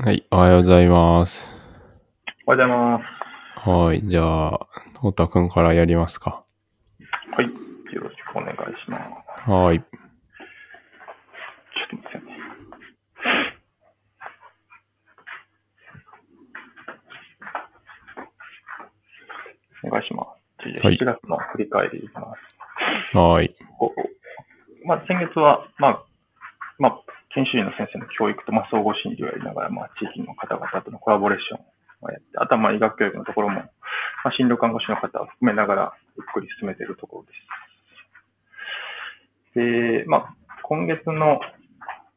はい、おはようございます。おはようございます。はい、じゃあ、太田くんからやりますか。はい。よろしくお願いします。はい。ちょっと待ってね。お願いします。じゃあはい7月の振り返りいきます。はい。まあ、先月は、まあ、まあ、研修医の先生の教育と、まあ、総合診療をやりながら、まあ、地域の方々とのコラボレーションをやって、あとは、まあ、医学教育のところも、まあ、診療看護師の方を含めながら、ゆっくり進めているところです。で、まあ、今月の、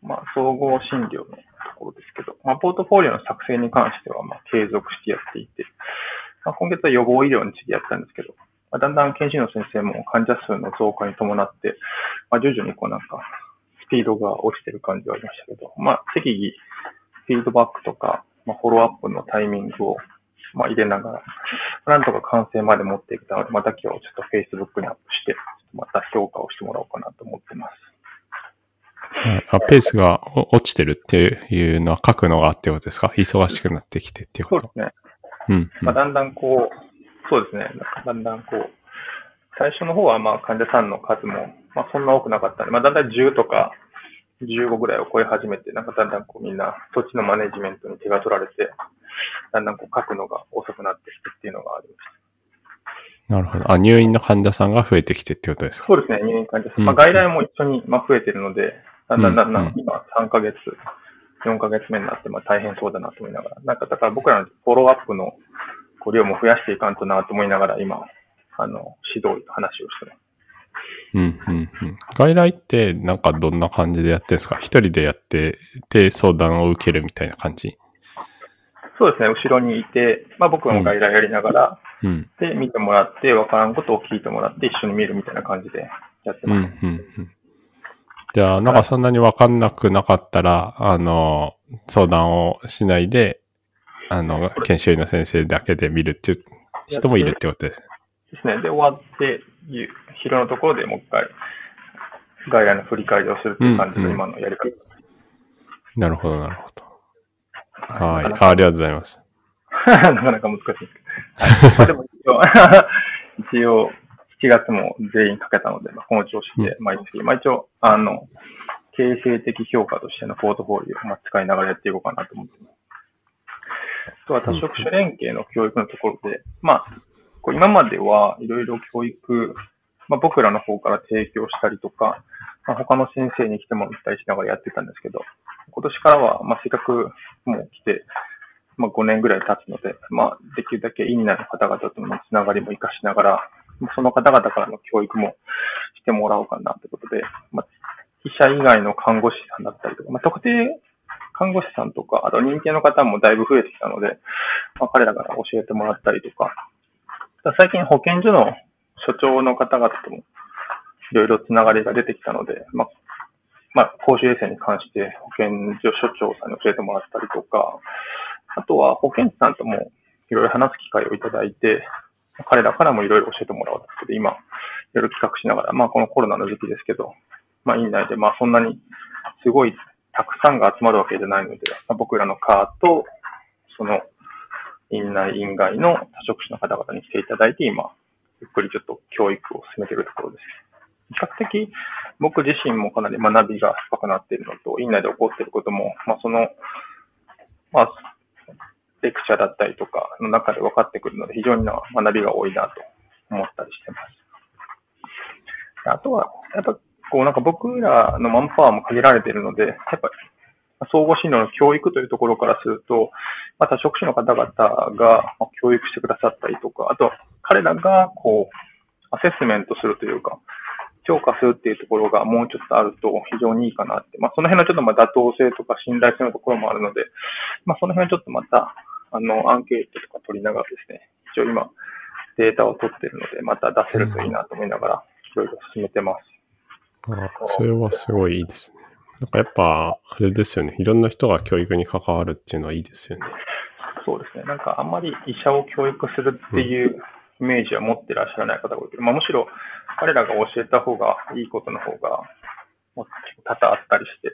まあ、総合診療のところですけど、まあ、ポートフォリオの作成に関しては、まあ、継続してやっていて、まあ、今月は予防医療についてやったんですけど、まあ、だんだん研修医の先生も患者数の増加に伴って、まあ、徐々にこうなんか、ピードが落ちてる感じはありましたけど、まあ、適宜、フィードバックとか、まあ、フォローアップのタイミングを、まあ、入れながら、なんとか完成まで持っていけたので、また今日ちょっと Facebook にアップして、また評価をしてもらおうかなと思ってます。はいあペースがお落ちてるっていうのは書くのがってことですか？忙しくなってきてっていうこと。そうですね。うん、うんまあ、だんだんこう、そうですね。だんだんこう、最初の方はまあ患者さんの数も、まあそんな多くなかったんで、まあだんだん10とか15ぐらいを超え始めて、なんかだんだんこうみんな、そっちのマネジメントに手が取られて、だんだんこう書くのが遅くなってきてっていうのがありました。なるほど。あ、入院の患者さんが増えてきてってことですか？そうですね、入院患者さうんん。まあ外来も一緒にまあ増えてるので、だんだんだんだうんん今3ヶ月、4ヶ月目になってまあ大変そうだなと思いながら、なんかだから僕らのフォローアップの量も増やしていかんとなと思いながら今、あの、指導、話をしてます。うん、うん、うん。外来ってなんかどんな感じでやってるんですか？一人でやってて相談を受けるみたいな感じ？そうですね、後ろにいて、まあ僕も外来やりながら、うん。で、見てもらって、わからんことを聞いてもらって、一緒に見るみたいな感じでやってうん、うます。ん、うん。じゃあ、なんかそんなにわかんなくなかったら、あの、相談をしないで、あの、研修医の先生だけで見るっていう人もいるってことですね。ですね。で、終わって、ゆ昼のところでもう一回、外来の振り返りをするっていう感じうんうんの今のやり方。なるほど、なるほど。はい。あありがとうございます。なかなか難しいですけど。まあでも一応、一応、7月も全員かけたので、まあ、この調子で毎月、まあ一応、あの、形成的評価としてのポートフォリオをまあ使いながらやっていこうかなと思ってます。あとは多職種連携の教育のところで、まあ、こう今まではいろいろ教育、まあ僕らの方から提供したりとか、まあ、他の先生に来てもらったりしながらやってたんですけど、今年からは、まあせっかくもう来て、まあ、5年ぐらい経つので、まあ、できるだけ院内の方々とのつながりも活かしながら、その方々からの教育もしてもらおうかなということで、まあ、医者以外の看護師さんだったりとか、まあ、特定看護師さんとか、あと認定の方もだいぶ増えてきたので、まあ、彼らから教えてもらったりとか、最近保健所の所長の方々ともいろいろつながりが出てきたので、まあ、まあ、公衆衛生に関して保健所所長さんに教えてもらったりとか、あとは保健師さんともいろいろ話す機会をいただいて、彼らからもいろいろ教えてもらおうということで、今、いろいろ企画しながら、まあこのコロナの時期ですけど、まあ院内でまあそんなにすごいたくさんが集まるわけじゃないので、まあ、僕らのカーと、その院内、院外の多職種の方々に来ていただいて、今、ゆっくりちょっと教育を進めているところです。比較的僕自身もかなり学びが深くなっているのと、院内で起こっていることも、まあその、まあ、レクチャーだったりとかの中で分かってくるので、非常にな学びが多いなと思ったりしてます。あとは、やっぱ、こうなんか僕らのマンパワーも限られているので、やっぱり、総合診療の教育というところからすると、また職種の方々が教育してくださったりとか、あと、彼らがこう、アセスメントするというか、評価するっていうところがもうちょっとあると非常にいいかなって。まあ、その辺のちょっとまあ妥当性とか信頼性のところもあるので、まあ、その辺はちょっとまた、あの、アンケートとか取りながらですね、一応今、データを取ってるので、また出せるといいなと思いながら、いろいろ進めてます。あそれはすごいいいですね。なんかやっぱ、あれですよね。いろんな人が教育に関わるっていうのはいいですよね。そうですね。なんかあんまり医者を教育するっていうイメージは持ってらっしゃらない方が多いけど、まあ、むしろ彼らが教えた方がいいことの方がもう結構多々あったりして、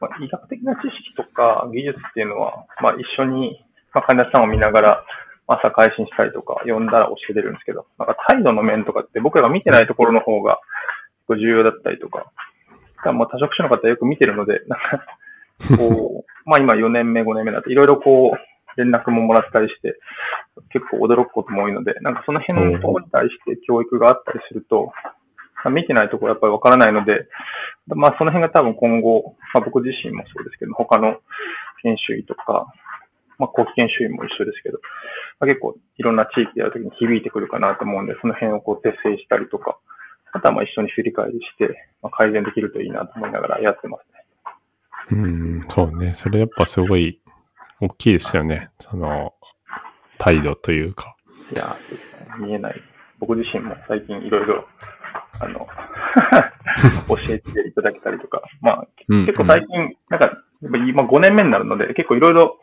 まあ、医学的な知識とか技術っていうのは、まあ、一緒に、まあ、患者さんを見ながら、朝配信したりとか、読んだら教えれるんですけど、なんか態度の面とかって僕らが見てないところの方が重要だったりとか、まあ多職種の方よく見てるので、なんか、こう、まあ今4年目、5年目だといろいろこう、連絡ももらったりして、結構驚くことも多いので、なんかその辺のところに対して教育があったりすると、見てないところやっぱりわからないので、まあその辺が多分今後、まあ僕自身もそうですけど、他の研修医とか、まあ後期研修医も一緒ですけど、まあ、結構いろんな地域でやるときに響いてくるかなと思うんで、その辺をこう訂正したりとか、あとはまあ一緒に振り返りして、まあ、改善できるといいなと思いながらやってますね。うん、そうね。それやっぱすごい大きいですよね。その、態度というか。いや、見えない。僕自身も最近いろいろあの、教えていただけたりとか、まあ、結構最近、なんか、今5年目になるので、結構いろいろ、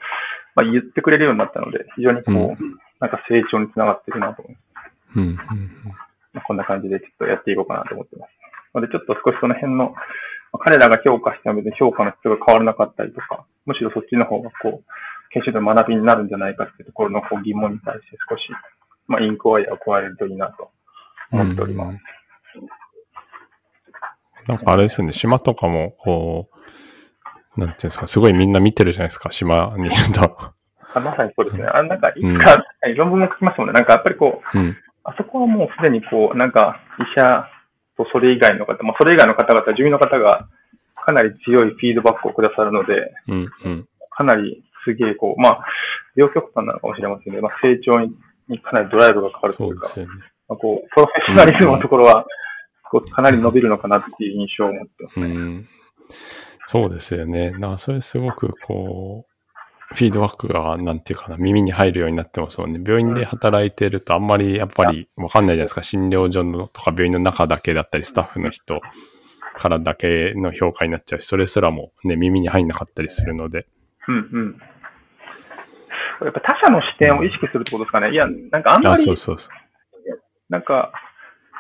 まあ、言ってくれるようになったので、非常にこう、うん、なんか成長につながってるなと思います。うんうんうんまあ、こんな感じでちょっとやっていこうかなと思ってます。ので、ちょっと少しその辺の、まあ、彼らが評価しても別に評価の質が変わらなかったりとか、むしろそっちの方がこう、研修で学びになるんじゃないかっていうところのこう疑問に対して少し、まあ、インクワイアを加えるといいなと思っております。うんなんかあれですよね、島とかも、こう、なんていうんですか、すごいみんな見てるじゃないですか、島にいると。あまさにそうですね。あなんか、いつか、うん、論文も書きますもんね。なんかやっぱりこう、うん、あそこはもうすでにこう、なんか医者とそれ以外の方、まあそれ以外の方々、住民の方がかなり強いフィードバックをくださるので、うんうん、かなりすげえこう、まあ、両極端なのかもしれませんけど、まあ、成長にかなりドライブがかかるというか、うね、まあ、こう、プロフェッショナリズムのところは、かなり伸びるのかなっていう印象を持ってます、ね、うん。そうですよね。なそれすごくこう、フィードバックが、なんていうかな、耳に入るようになってもんね。病院で働いてるとあんまりやっぱりわかんないじゃないですか。診療所のとか病院の中だけだったり、スタッフの人からだけの評価になっちゃうし、それすらもね、耳に入んなかったりするので。うんうん。やっぱ他者の視点を意識するってことですかね。いや、なんかあんまり、そうそうそう。なんか、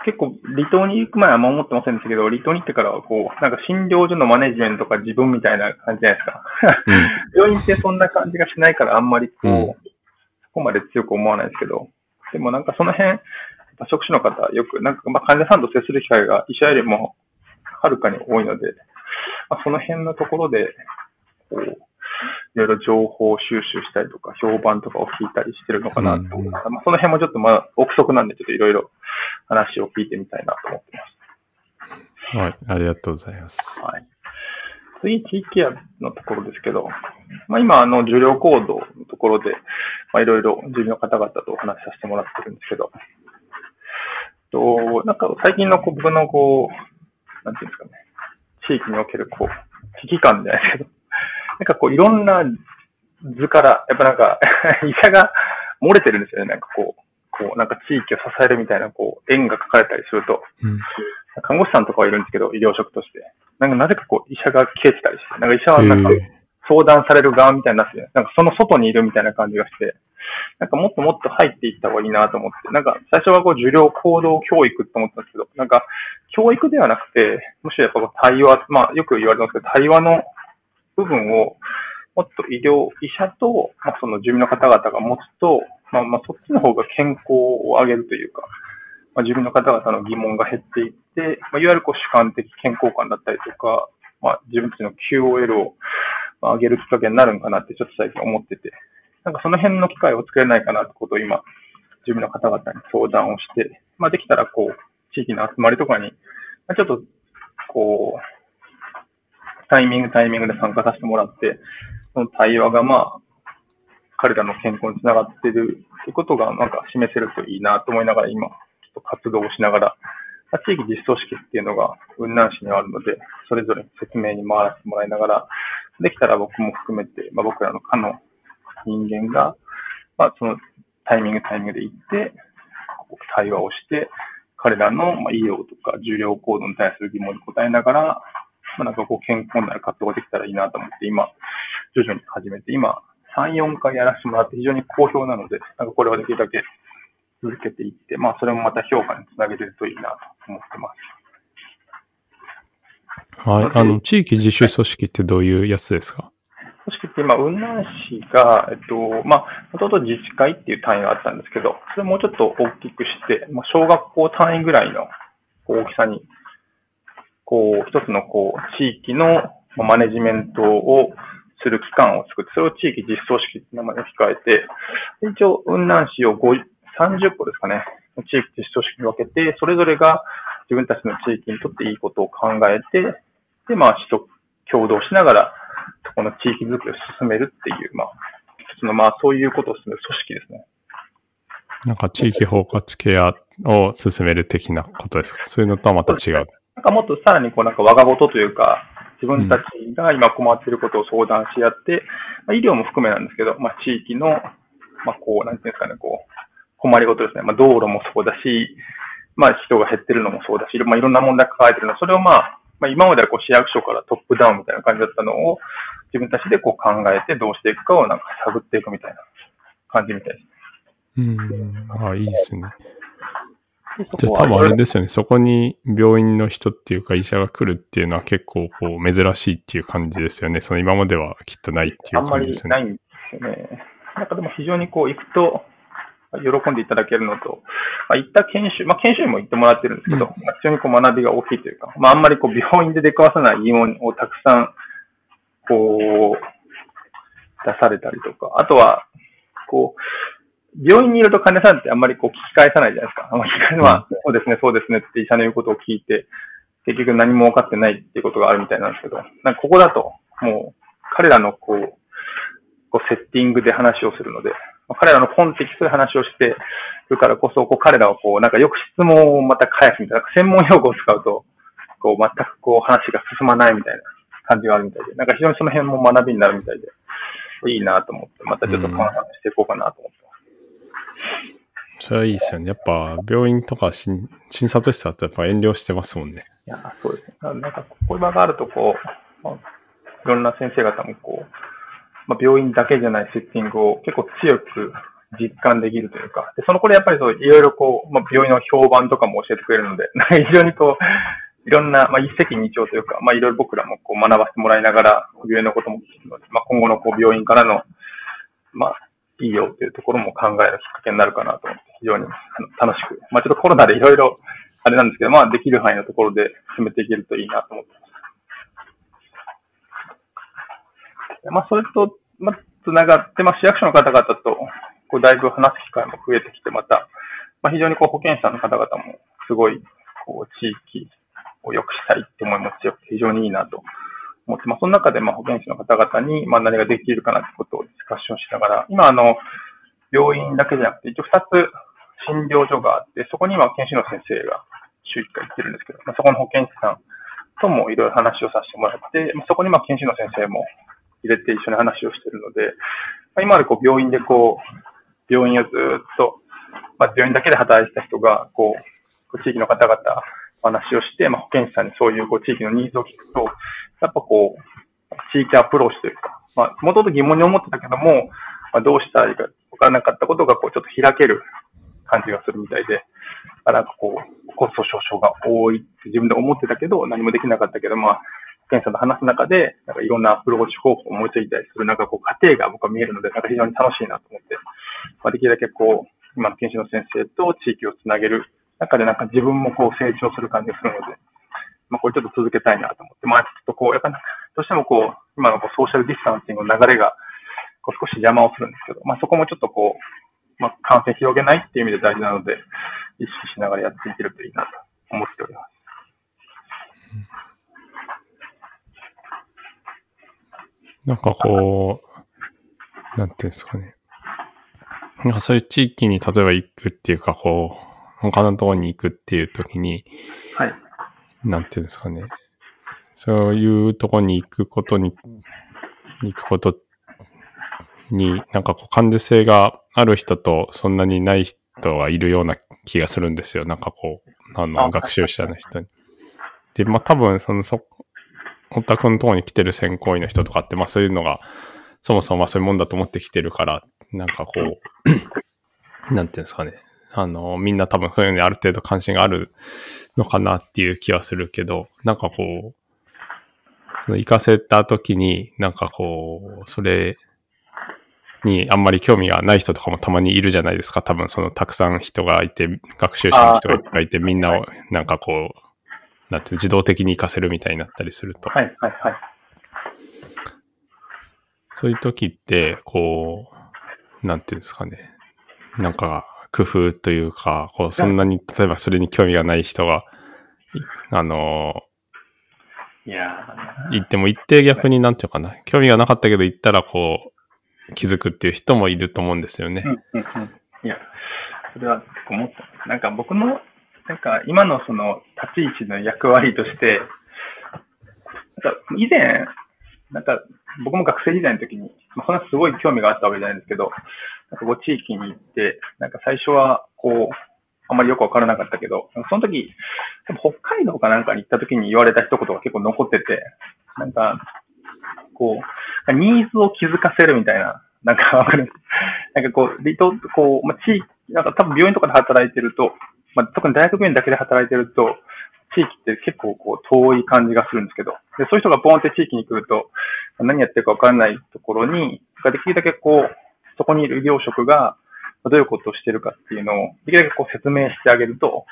結構離島に行く前はあんま思ってませんでしたけど、離島に行ってからはこう、なんか診療所のマネジメントか自分みたいな感じじゃないですか。うん、病院ってそんな感じがしないからあんまりこう、うん、そこまで強く思わないですけど、でもなんかその辺、職種の方よく、なんかまあ患者さんと接する機会が医者よりもはるかに多いので、まあ、その辺のところで、こう、いろいろ情報収集したりとか、評判とかを聞いたりしてるのかなと、うん、まあ、その辺もちょっとまあ、憶測なんで、ちょっといろいろ 話を聞いてみたいなと思ってます。はい、ありがとうございます。はい。次、地域ケアのところですけど、まあ、今、あの、受領行動のところで、まあ、いろいろ住民の方々とお話しさせてもらってるんですけど、と、なんか最近のこう僕のこう、なんていうんですかね、地域におけるこう、危機感じゃないですけど、なんかこういろんな図から、やっぱなんか 医者が漏れてるんですよね。なんかこう、こうなんか地域を支えるみたいなこう円が書かれたりすると、うん、看護師さんとかはいるんですけど、医療職として。なんかなぜかこう医者が消えてたりして、なんか医者はなんか相談される側みたいになって、なんかその外にいるみたいな感じがして、なんかもっともっと入っていった方がいいなと思って、なんか最初はこう受領行動教育って思ったんですけど、なんか教育ではなくて、むしろやっぱ対話、まあよく言われてますけど、対話の部分をもっと医療、医者と、まあ、その住民の方々が持つと、まあ、まあ、そっちの方が健康を上げるというか、まあ、住民の方々の疑問が減っていって、まあ、いわゆるこう主観的健康感だったりとか、まあ、自分たちの QOL を上げるきっかけになるんかなってちょっと最近思ってて、なんかその辺の機会を作れないかなってことを今、住民の方々に相談をして、まあ、できたらこう、地域の集まりとかに、まあ、ちょっと、こう、タイミングタイミングで参加させてもらって、その対話がまあ、彼らの健康につながってるということがなんか示せるといいなと思いながら今、ちょっと活動をしながら、地域実装式っていうのが雲南市にあるので、それぞれ説明に回らせてもらいながら、できたら僕も含めて、まあ、僕らの課の人間が、まあ、そのタイミングタイミングで行って、対話をして、彼らの医療とか重量行動に対する疑問に答えながら、まあ、なんかこう健康な活動ができたらいいなと思って、今、徐々に始めて、今、3、4回やらせてもらって非常に好評なので、なんかこれはできるだけ続けていって、まあそれもまた評価につなげれるといいなと思ってます。はい。あの、地域自主組織ってどういうやつですか？組織って今、雲南市が、えっと、まあ、もともと自治会っていう単位があったんですけど、それもうちょっと大きくして、まあ、小学校単位ぐらいの大きさに、こう、一つのこう、地域のマネジメントをする機関を作って、それを地域実装式って名前に控えて、一応、雲南市を5 30個ですかね、地域実装式に分けて、それぞれが自分たちの地域にとっていいことを考えて、で、まあ、市と共同しながら、この地域づくりを進めるっていう、まあ、一つの、まあ、そういうことを進める組織ですね。なんか地域包括ケアを進める的なことですか？そういうのとはまた違う。なんかもっとさらにこうなんか我が事というか、自分たちが今困っていることを相談し合って、まあ、医療も含めなんですけど、まあ、地域の、まあ、こう、なんていうんですかね、こう、困りごとですね。まあ、道路もそうだし、まあ、人が減ってるのもそうだし、まあ、いろんな問題抱えてるの。それをまあ、まあ、今まではこう市役所からトップダウンみたいな感じだったのを、自分たちでこう考えてどうしていくかをなんか探っていくみたいな感じみたいです。うん。あ、いいですね。じゃあ多分あれですよね。そこに病院の人っていうか医者が来るっていうのは結構こう珍しいっていう感じですよね。その今まではきっとないっていうあんまり感じですよね。ないんですよね。なんかでも非常にこう行くと、喜んでいただけるのと、まあ、行った研修、まあ、研修にも行ってもらってるんですけど、うんまあ非常にこう学びが大きいというか、まあ、あんまりこう病院で出くわさない疑問をたくさん、こう、出されたりとか、あとは、こう、病院にいると患者さんってあんまりこう聞き返さないじゃないですか。あんまり聞き返すのは、そうですね、そうですねって医者の言うことを聞いて、結局何も分かってないっていうことがあるみたいなんですけど、なんかここだと、もう、彼らのこう、こうセッティングで話をするので、まあ彼らのコンテキストで話をしてるからこそ、こう彼らはこう、なんかよく質問をまた返すみたいな、専門用語を使うと、こう全くこう話が進まないみたいな感じがあるみたいで、なんか非常にその辺も学びになるみたいで、いいなと思って、またちょっとこの話していこうかなと思って。それはいいですよね。やっぱ病院とか診診察室だとやっぱ遠慮してますもんね。いや、そうですね。なんか、こういう場があると、こう、まあ、いろんな先生方も、こう、まあ、病院だけじゃないセッティングを結構強く実感できるというか、でその頃やっぱりそう、いろいろこう、まあ、病院の評判とかも教えてくれるので、なんか非常にこう、いろんな、まあ、一石二鳥というか、まあ、いろいろ僕らもこう学ばせてもらいながら、病院のことも聞くので、まあ、今後のこう病院からの、まあ、いいよというところも考えるきっかけになるかなと思って、非常に楽しく、まあ、ちょっとコロナでいろいろ、あれなんですけど、まあ、できる範囲のところで進めていけるといいなと思ってます。まあ、それと、まあ、つながって、まあ、市役所の方々と、こう、だいぶ話す機会も増えてきて、また、まあ、非常にこう、保健師さんの方々も、すごい、こう、地域を良くしたいって思いも強くて、非常にいいなと思って、まあ、その中で、まあ、保健師の方々に、まあ、何ができるかなってことをディスカッションしながら、今、あの、病院だけじゃなくて、一応二つ診療所があって、そこには研修の先生が週1回行ってるんですけど、まあ、そこの保健師さんともいろいろ話をさせてもらって、まあ、そこにまあ研修の先生も入れて一緒に話をしてるので、まあ、今までこう病院でこう、病院をずっと、まあ、病院だけで働いてた人が、こう、地域の方々話をして、まあ、保健師さんにそういうこう地域のニーズを聞くと、やっぱこう、地域アプローチというか、まあ、もともと疑問に思ってたけども、まあ、どうしたらいいか分からなかったことが、こう、ちょっと開ける感じがするみたいで、あなんかこう、コスト少々が多いって自分で思ってたけど、何もできなかったけど、まあ、保健師さんと話す中で、なんかいろんなアプローチ方法を思いついたりする、なんかこう、過程が僕は見えるので、なんか非常に楽しいなと思って、まあ、できるだけこう、今の研修の先生と地域をつなげる中で、なんか自分もこう、成長する感じがするので、まあ、これちょっと続けたいなと思って、まあ、ちょっとこう、やっぱ、どうしてもこう、今のこうソーシャルディスタンシングの流れが、こう少し邪魔をするんですけど、まあ、そこもちょっとこう、まあ、感染広げないっていう意味で大事なので、意識しながらやっていけるといいなと思っております。なんかこう、なんていうんですかね。なんかそういう地域に例えば行くっていうか、こう、他のところに行くっていう時に、はい。なんていうんですかね。そういうところに行くことに、行くことに、なんかこう感受性がある人とそんなにない人がいるような気がするんですよ。なんかこう、あの、あ学習者の人に。で、まあ多分、その、そ、お宅のところに来てる専攻医の人とかって、まあそういうのが、そもそもまあそういうもんだと思ってきてるから、なんかこう、なんていうんですかね。あの、みんな多分そういうのにある程度関心があるのかなっていう気はするけど、なんかこう、その行かせた時に、なんかこう、それにあんまり興味がない人とかもたまにいるじゃないですか。多分そのたくさん人がいて、学習者の人がいて、みんなをなんかこう、なんて自動的に行かせるみたいになったりすると。はいはいはい。そういう時って、こう、なんていうんですかね。なんか、工夫というか、こう、そんなに、例えばそれに興味がない人が、あの、いや行っても行って逆になんていうかな、興味がなかったけど行ったらこう、気づくっていう人もいると思うんですよね。うんうんうん。いや、それは思った。なんか僕の、なんか今のその立ち位置の役割として、なんか以前、なんか僕も学生時代の時に、まあ、そんなすごい興味があったわけじゃないんですけど、なんかこう地域に行って、なんか最初はこう、あんまりよくわからなかったけど、その時、北海道かなんかに行った時に言われた一言が結構残ってて、なんか、こう、ニーズを気づかせるみたいな、なんかわかる？なんかこう、離島、こう、まあ、地域、なんか多分病院とかで働いてると、まあ、特に大学病院だけで働いてると、地域って結構こう遠い感じがするんですけど、でそういう人がボンって地域に来ると、何やってるかわからないところに、できるだけこう、そこにいる医療職がどういうことをしてるかっていうのを、できるだけこう説明してあげると、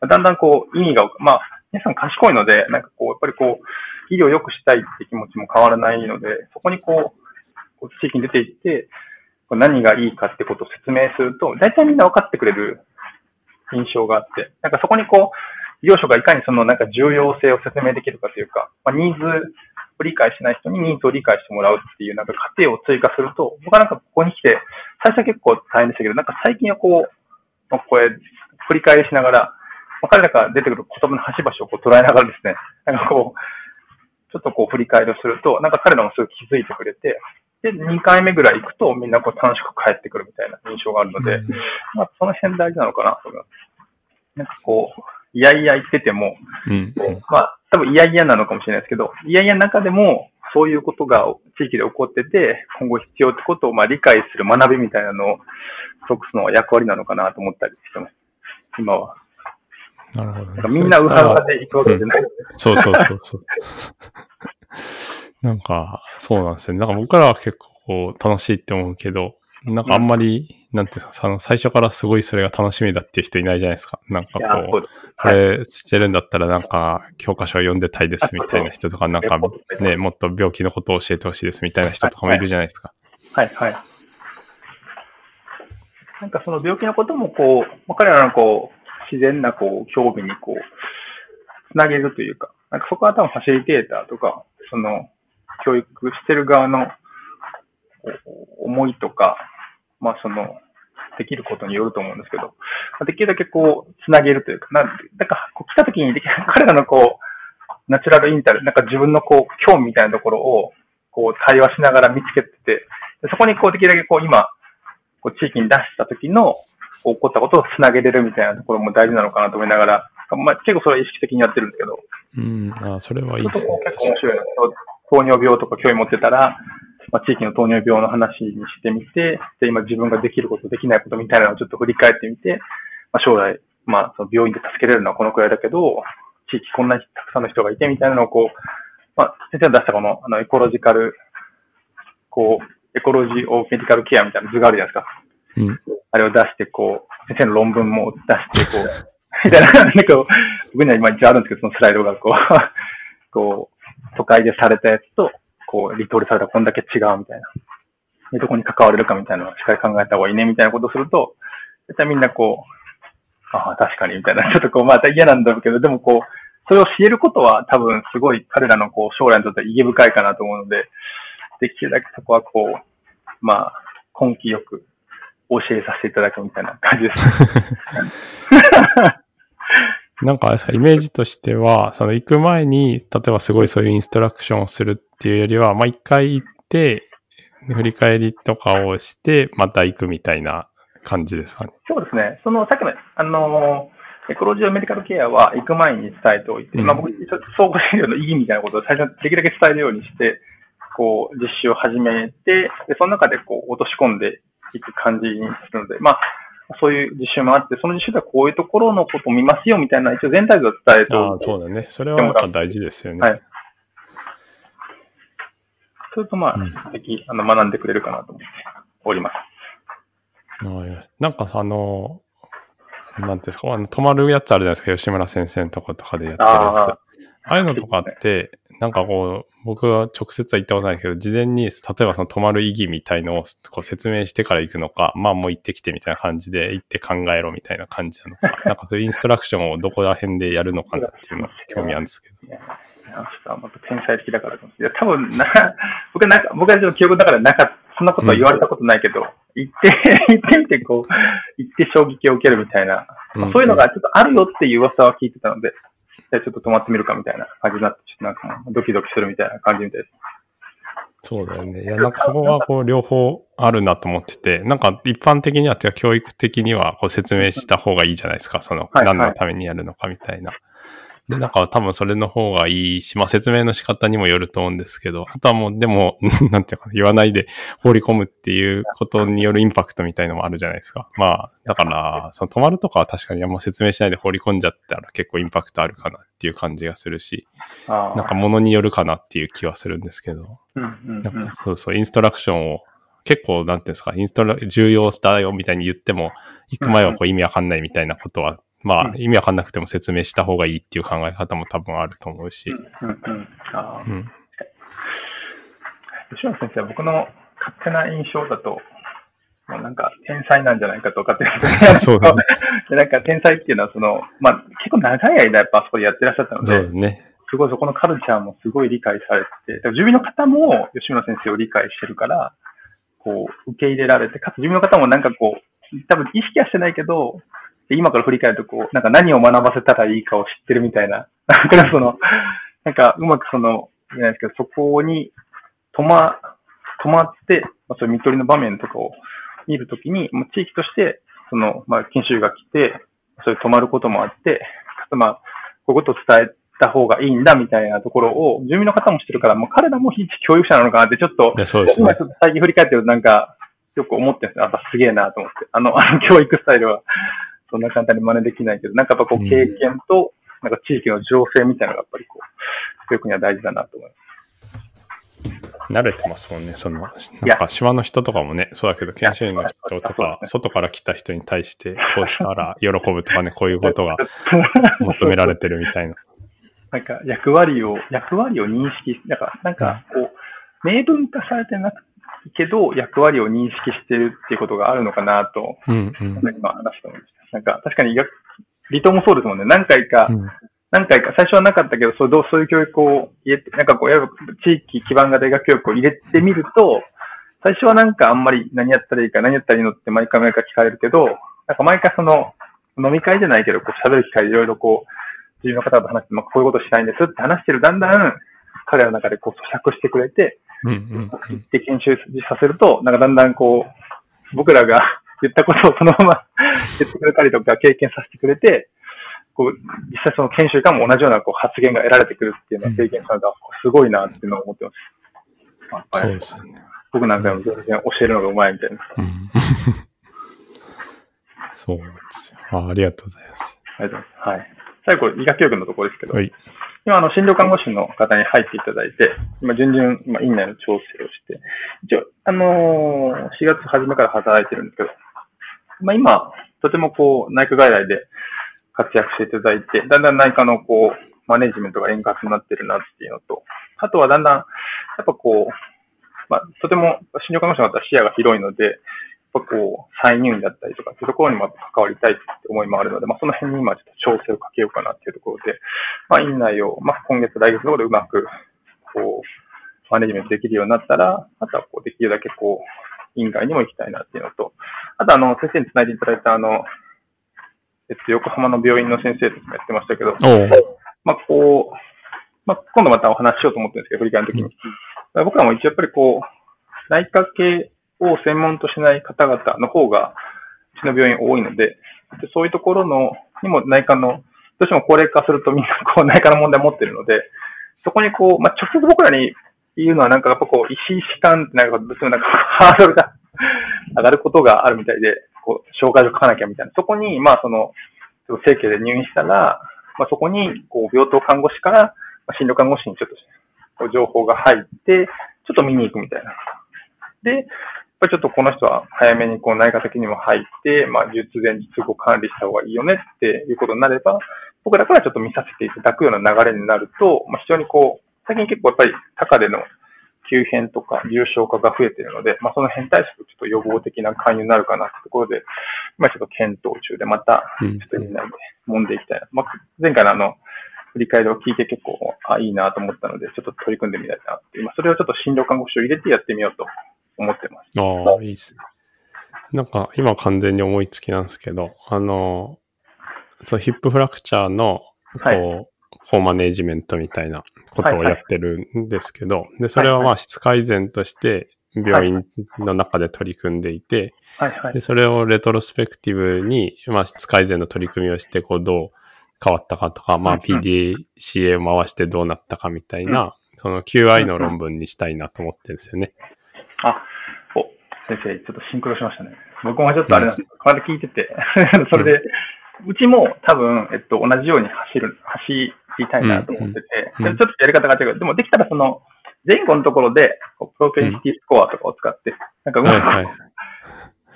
だんだんこう意味が、まあ、皆さん賢いので、なんかこう、やっぱりこう、医療を良くしたいって気持ちも変わらないので、そこにこう、こう地域に出ていって、何がいいかってことを説明すると、大体みんな分かってくれる印象があって、なんかそこにこう、医療職がいかにそのなんか重要性を説明できるかというか、まあ、ニーズを理解しない人にニーズを理解してもらうっていうなんか過程を追加すると、僕はなんかここに来て、最初は結構大変でしたけど、なんか最近はこう、これ、振り返りしながら、彼らが出てくる言葉の端々をこう捉えながらですね、なんかこう、ちょっとこう振り返りをすると、なんか彼らもすぐ気づいてくれて、で、2回目ぐらい行くとみんなこう楽しく帰ってくるみたいな印象があるので、うん、まあその辺大事なのかなと思います。なんかこう、いやいや言ってても、うん、まあ多分いやいやなのかもしれないですけど、いやいや中でもそういうことが地域で起こってて、今後必要ってことをまあ理解する学びみたいなのを、ソックスの役割なのかなと思ったりしてます。今は。なるほど、ね、みんなウハウハで行くわけじゃない、うん、そうそうそうそう。なんか、そうなんですよ、ね。なんか僕らは結構楽しいって思うけど、なんかあんまり、うん、なんていうか、あの、最初からすごいそれが楽しみだっていう人いないじゃないですか。なんかこう、これしてるんだったらなんか教科書を読んでたいですみたいな人とか、なんかね、もっと病気のことを教えてほしいですみたいな人とかもいるじゃないですか。はい、はい、はい。なんかその病気のこともこう、彼らのこう、自然なこう、興味にこう、つなげるというか、なんかそこは多分ファシリテーターとか、その、教育してる側の思いとか、まあその、できることによると思うんですけど、できるだけこう、つなげるというか、なんだかこう来た時にできる、彼らのこう、ナチュラルインタル、なんか自分のこう、興味みたいなところを、こう、対話しながら見つけてて、そこにこう、できるだけこう、今、こう、地域に出した時の、こう、起こったことをつなげれるみたいなところも大事なのかなと思いながら、まあ、結構それは意識的にやってるんですけど。うん、ああ、それはいいですね。結構面白いの。糖尿病とか興味持ってたら、まあ、地域の糖尿病の話にしてみて、で、今自分ができること、できないことみたいなのをちょっと振り返ってみて、まあ、将来、まあ、その病院で助けれるのはこのくらいだけど、地域こんなにたくさんの人がいてみたいなのをこう、まあ、先生が出したこの、あの、エコロジカル、こう、エコロジーオーメディカルケアみたいな図があるじゃないですか。うん。あれを出して、こう、先生の論文も出して、こう、みたいな、なんか、僕には今一応あるんですけど、そのスライドがこう、こう、都会でされたやつと、こう、リトルされたこんだけ違うみたいな。どこに関われるかみたいなのをしっかり考えた方がいいねみたいなことをすると、絶対みんなこう、ああ、確かにみたいな、ちょっとこう、また嫌なんだろうけど、でもこう、それを知えることは多分すごい彼らのこう、将来にとっては意義深いかなと思うので、できるだけそこはこう、まあ、根気よく教えさせていただくみたいな感じです。なんかイメージとしては、その行く前に、例えばすごいそういうインストラクションをするっていうよりは、まあ一回行って、振り返りとかをして、また行くみたいな感じですかね。そうですね。その、さっきの、あの、エコロジーメディカルケアは行く前に伝えておいて、うん、まあ僕、総合診療の意義みたいなことを最初できるだけ伝えるようにして、こう、実習を始めて、で、その中でこう、落とし込んでいく感じにするので、まあ、そういう実習もあって、その実習ではこういうところのことを見ますよみたいな、一応全体像を伝えてああ、そうだね。それはやっぱ大事ですよね。はい。それとまあ、うんあの、学んでくれるかなと思っております。はいなんかさあの、なんていうんですか、あの泊まるやつあるじゃないですか、吉村先生のとことかでやってるやつ。あああいうのとかって、なんかこう、僕は直接は言ったことないけど、事前に、例えばその泊まる意義みたいのをこう説明してから行くのか、まあもう行ってきてみたいな感じで、行って考えろみたいな感じなのか、なんかそういうインストラクションをどこら辺でやるのかなっていうのが興味あるんですけど。いや、ちょっとまた天才的だからかもしれない。いや、多分な、僕はなんか、僕はちょっと記憶だからなかった、そんなことは言われたことないけど、行って、行ってみてこう、行って衝撃を受けるみたいな、まあそういうのがちょっとあるよっていう噂は聞いてたので、じゃあちょっと泊まってみるかみたいな感じになって、ちょっとなんかドキドキするみたいな感じみたいです。そうだよね。いや、なんかそこはこう両方あるなと思ってて、なんか一般的には、てか教育的にはこう説明した方がいいじゃないですか。そのはい何のためにやるのかみたいな。で、なんか多分それの方がいいし、まあ説明の仕方にもよると思うんですけど、あとはもうでも、なんていうかな言わないで放り込むっていうことによるインパクトみたいのもあるじゃないですか。まあ、だから、その止まるとかは確かにあんま説明しないで放り込んじゃったら結構インパクトあるかなっていう感じがするし。なんか物によるかなっていう気はするんですけど。そうそう、インストラクションを結構、なんていうんですか、インストラ、重要だよみたいに言っても、行く前はこう意味わかんないみたいなことは、まあう、ん意味わかんなくても説明した方がいいっていう考え方も多分あると思うし。うんうん。ああう。ん。吉野先生は僕の勝手な印象だと、もうなんか天才なんじゃないかと勝手に そうだね。で なんか天才っていうのはその、まあ結構長い間やっぱあそこでやってらっしゃったのそうね。すごいそこのカルチャーもすごい理解されてて、住民の方も吉村先生を理解してるから、こう、受け入れられて、かつ住民の方もなんかこう、多分意識はしてないけど、で今から振り返るとこう、なんか何を学ばせたらいいかを知ってるみたいな、なんかその、なんかうまくその、言えないですけど、そこに止ま、止まって、まあ、そういう見取りの場面とかを見るときに、もう地域として、その、まあ、研修が来て、そういう止まることもあって、まあ、こういうことを伝えた方がいいんだみたいなところを、住民の方も知ってるから、もう彼らも非教育者なのかなって、ちょっとい、や、そうですね。今ちょっと最近振り返ってるとなんか、よく思ってるんですよ。あ、すげえなと思って。あの、あの教育スタイルは、そんな簡単に真似できないけど、なんかやっぱこう経験と、なんか地域の情勢みたいなのがやっぱりこう、教育には大事だなと思います。慣れてますもんね。その、やなんか島の人とかもね、そうだけど、研修員の人とか外から来た人に対して、こうしたら喜ぶとかね、こういうことが 求められてるみたいな。なんか役割を、役割を認識、なんか、なんかこう、明文化されてなくけど、役割を認識してるっていうことがあるのかなと、うんうん。今話してました。なんか、確かに医学、離島もそうですもんね。何回か、うん何回か、最初はなかったけど、そうどうそういう教育を入れて、なんかこう、地域基盤型医学教育を入れてみると、最初はなんかあんまり何やったらいいか、何やったらいいのって毎回毎回聞かれるけど、なんか毎回その、飲み会じゃないけど、こう喋る機会でいろいろこう、自分の方と話して、まあ、こういうことしたいんですって話してる、だんだん、彼らの中でこう咀嚼してくれて、うんうんうん。で研修させると、なんかだんだんこう、僕らが言ったことをそのまま 言ってくれたりとか経験させてくれて、こう、実際その研修からも同じようなこう発言が得られてくるっていうのを経験したのが、すごいなっていうのを思ってます。まあそうですよね。僕なんかも全然教えるのがうまいみたいな。うん そうなんですよ。あありがとうございます。ありがとうございます。はい。最後、医学教育のところですけど、はい。今、あの、診療看護師の方に入っていただいて、今、順々、今、院内の調整をして、一応、あのー4月初めから働いてるんですけど、まあ、今、とてもこう、内科外来で活躍していただいて、だんだん内科のこう、マネジメントが円滑になってるなっていうのと、あとはだんだん、やっぱこう、まあ、とても診療看護師の方は視野が広いので、やっぱこう、再入院だったりとかっていうところにも関わりたいって思いもあるので、まあ、その辺に今ちょっと調整をかけようかなっていうところで、まあ、院内を、まあ、今月、来月のところでうまく、こう、マネジメントできるようになったら、あとはこう、できるだけこう、院外にも行きたいなっていうのと、あとあの、先生につないでいただいたあの、えっと、横浜の病院の先生とかやってましたけど、まあ、こう、まあ、今度またお話ししようと思ってるんですけど、振り返るときに。僕らも一応やっぱりこう、内科系を専門としない方々の方が、うちの病院多いので、でそういうところの、にも内科の、どうしても高齢化するとみんなこう内科の問題を持ってるので、そこにこう、まあ、直接僕らに言うのはなんかやっぱこう、医師士官ってなんか、どうしてもなんかハードルが 上がることがあるみたいで、こう、紹介状書かなきゃみたいな。そこに、まあその、正規で入院したら、まあそこに、こう、病棟看護師から、診療看護師にちょっと、情報が入って、ちょっと見に行くみたいな。で、やっぱりちょっとこの人は早めにこう内科的にも入って、まあ、術前術後管理した方がいいよねっていうことになれば、僕らからちょっと見させていただくような流れになると、まあ、非常にこう、最近結構やっぱり高での急変とか重症化が増えているので、まあ、その辺対策ちょっと予防的な関与になるかなってところで、まあ、ちょっと検討中で、また、ちょっとみんなで揉んでいきたいな。まあ、前回のあの、振り返りを聞いて結構、あ、いいなと思ったので、ちょっと取り組んでみたいなって、今それをちょっと診療看護師を入れてやってみようと思ってます。ああ、いいですね。なんか、今完全に思いつきなんですけど、あの、そう、ヒップフラクチャーの、こう、はい、コーマネージメントみたいなことをやってるんですけど、はいはい、で、それはまあ質改善として病院の中で取り組んでいて、はいはい、でそれをレトロスペクティブに、まあ質改善の取り組みをして、こうどう変わったかとか、まあ PDCA を回してどうなったかみたいな、うん、その QI の論文にしたいなと思ってるんですよね。あ、お、先生、ちょっとシンクロしましたね。僕もちょっとあれなんです。この間聞いてて、それで、うちも多分、えっと、同じように走る、走りたいなと思ってて、うん。うん、ちょっとやり方が違う。でもできたらその、前後のところで、プロペンシティスコアとかを使って、なんかうまく、はいはい、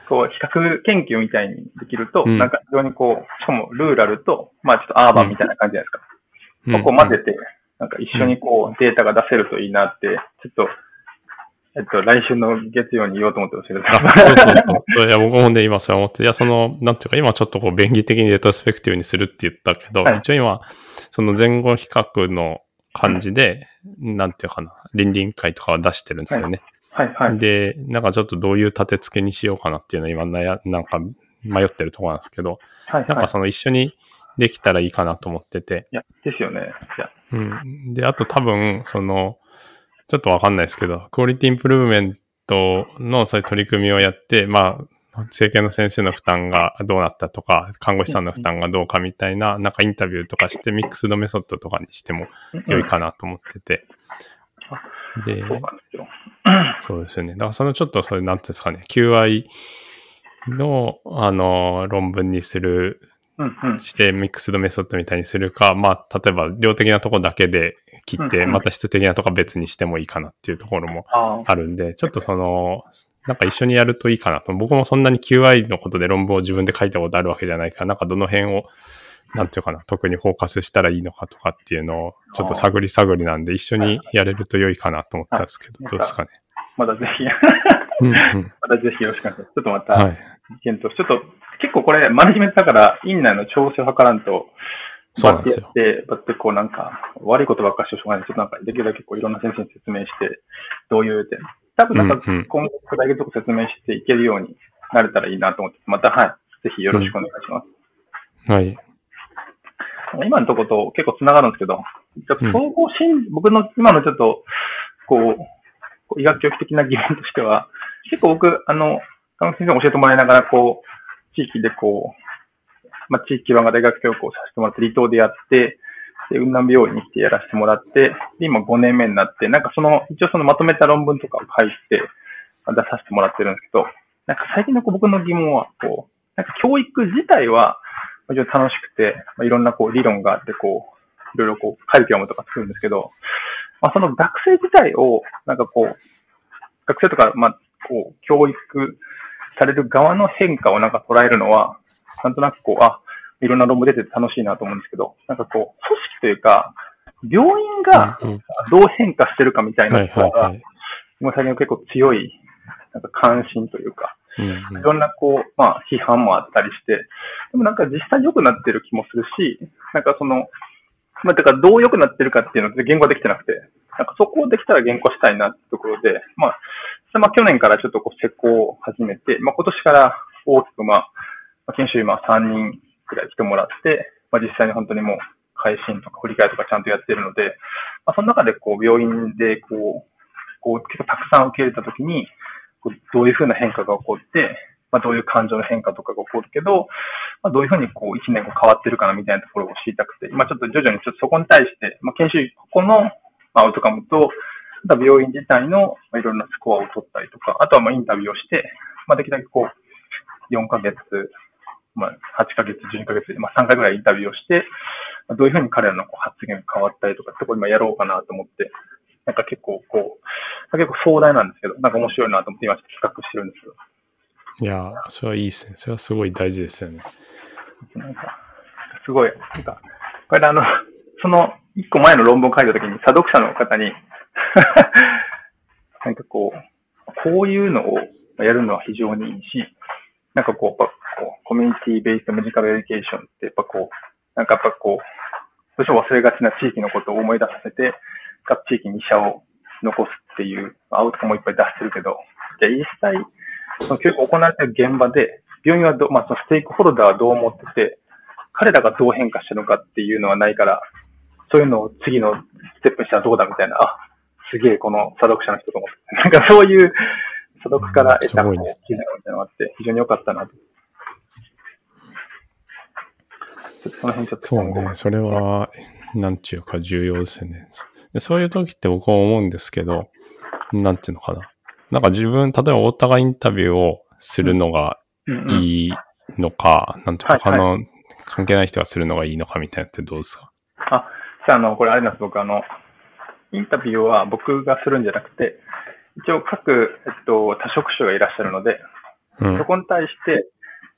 こう、比較研究みたいにできると、うん、なんか非常にこう、しかもルーラルと、まあちょっとアーバンみたいな感じじゃないですか。うん、ここ混ぜて、なんか一緒にこう、データが出せるといいなって、ちょっと、えっと、来週の月曜に言おうと思ってますけど。そうそうそう。いや、僕もね、今そう思って、いや、その、なんていうか、今ちょっとこう、便宜的にレトロスペクティブにするって言ったけど、はい、一応今、その前後比較の感じで、うん、なんていうかな、倫理委員会とかは出してるんですよね。はい、はい、はい。で、なんかちょっとどういう立て付けにしようかなっていうのは今悩、なんか迷ってるところなんですけど、はい、はい、なんかその一緒にできたらいいかなと思ってて。いや、ですよね。いや。うん。で、あと多分、その、ちょっとわかんないですけど、クオリティインプルーブメントのそういう取り組みをやって、まあ、整形の先生の負担がどうなったとか、看護師さんの負担がどうかみたいな、なんかインタビューとかして、ミックスドメソッドとかにしても良いかなと思ってて。で、そうですよね。だからそのちょっとそれ、なんていうんですかね、QI の、あの、論文にするしてミックスドメソッドみたいにするか、まあ、例えば量的なとこだけで切って、また質的なとこ別にしてもいいかなっていうところもあるんで、ちょっとその、なんか一緒にやるといいかなと。僕もそんなに QI のことで論文を自分で書いたことあるわけじゃないから、なんかどの辺を、なんていうかな、特にフォーカスしたらいいのかとかっていうのを、ちょっと探り探りなんで、一緒にやれると良いかなと思ったんですけど、どうですかね。まだぜひ。またぜひよろしくお願いします。ちょっとまた、はい、検討、ちょっと結構これ、マネジメントだから、院内の調整を図らんと、そうなんですよ。で、だってこうなんか、悪いことばっかしてしょうがない。ちょっとなんか、できるだけこういろんな先生に説明して、どういう点。多分なんか、今後、だけとこ説明していけるようになれたらいいなと思って、また、はい。ぜひよろしくお願いします。うん、はい。今のところと結構繋がるんですけど、総合診、うん、僕の今のちょっと、こう、医学教育的な疑問としては、結構僕、あの、先生に教えてもらいながら、こう、地域でこう、まあ、地域基盤が大学教育をさせてもらって、離島でやって、で、雲南病院に来てやらせてもらって、で、今5年目になって、なんかその、一応そのまとめた論文とかを書いて、出させてもらってるんですけど、なんか最近の僕の疑問は、こう、なんか教育自体は、非常に楽しくて、まあ、いろんなこう理論があって、こう、いろいろこう、カリキュラムとか作るんですけど、まあ、その学生自体を、なんかこう、学生とか、まあ、こう、教育される側の変化をなんか捉えるのは、なんとなくこう、あ、いろんな論文出てて楽しいなと思うんですけど、なんかこう、組織というか、病院がどう変化してるかみたいなのが、今最近結構強い、なんか関心というか、いろんなこう、まあ批判もあったりして、でもなんか実際良くなってる気もするし、なんかその、まあだからどう良くなってるかっていうのって言語できてなくて、なんかそこをできたら言語したいなってところで、まあ、まあ、去年からちょっとこう施工を始めて、まあ、今年から大きく、まあ、研修今3人くらい来てもらって、まあ、実際に本当にもう、改心とか振り替えとかちゃんとやってるので、まあ、その中でこう、病院でこう、こう、結構たくさん受け入れたときに、どういうふうな変化が起こって、まあ、どういう感情の変化とかが起こるけど、まあ、どういうふうにこう、1年後変わってるかなみたいなところを知りたくて、今ちょっと徐々にちょっとそこに対して、まあ、研修医、ここのアウトカムと、あとは病院自体のいろんなスコアを取ったりとか、あとはまあインタビューをして、まあ、できるだけこう、4ヶ月、まあ、8ヶ月、12ヶ月で、まあ、3回ぐらいインタビューをして、どういうふうに彼らの発言が変わったりとかってころ今やろうかなと思って、なんか結構こう、結構壮大なんですけど、なんか面白いなと思って今企画してるんですけど。いや、それはいいですね。それはすごい大事ですよね。なんか、すごい、なんか、これあの、その一個前の論文を書いたときに、査読者の方に なんかこう、こういうのをやるのは非常にいいし、なんかこう、こうコミュニティベースメディカルエデュケーションってやっぱこう、なんかやっぱこう、どうしても忘れがちな地域のことを思い出させて、各地域に医者を残すっていうアウトカムもいっぱい出してるけど、じゃあ実際、その教育行われてる現場で、病院はど、まあそのステークホルダーはどう思ってて、彼らがどう変化してるのかっていうのはないから、そういうのを次のステップにしたらどうだみたいな、あ、すげえこの査読者の人と思って、なんかそういう査読から得た気づきみたいなのがあって、非常に良かったなと。その辺ちょっと。そうね、それは、なんちゅうか重要ですよね。そういう時って僕は思うんですけど、なんていうのかな。なんか自分、例えば太田がインタビューをするのがいいのか、なんていうか、他の関係ない人がするのがいいのかみたいなってどうですか？あ、じゃあ、あの、これあれなんです、僕、あの、インタビューは僕がするんじゃなくて、一応各、えっと、多職種がいらっしゃるので、うん、そこに対して、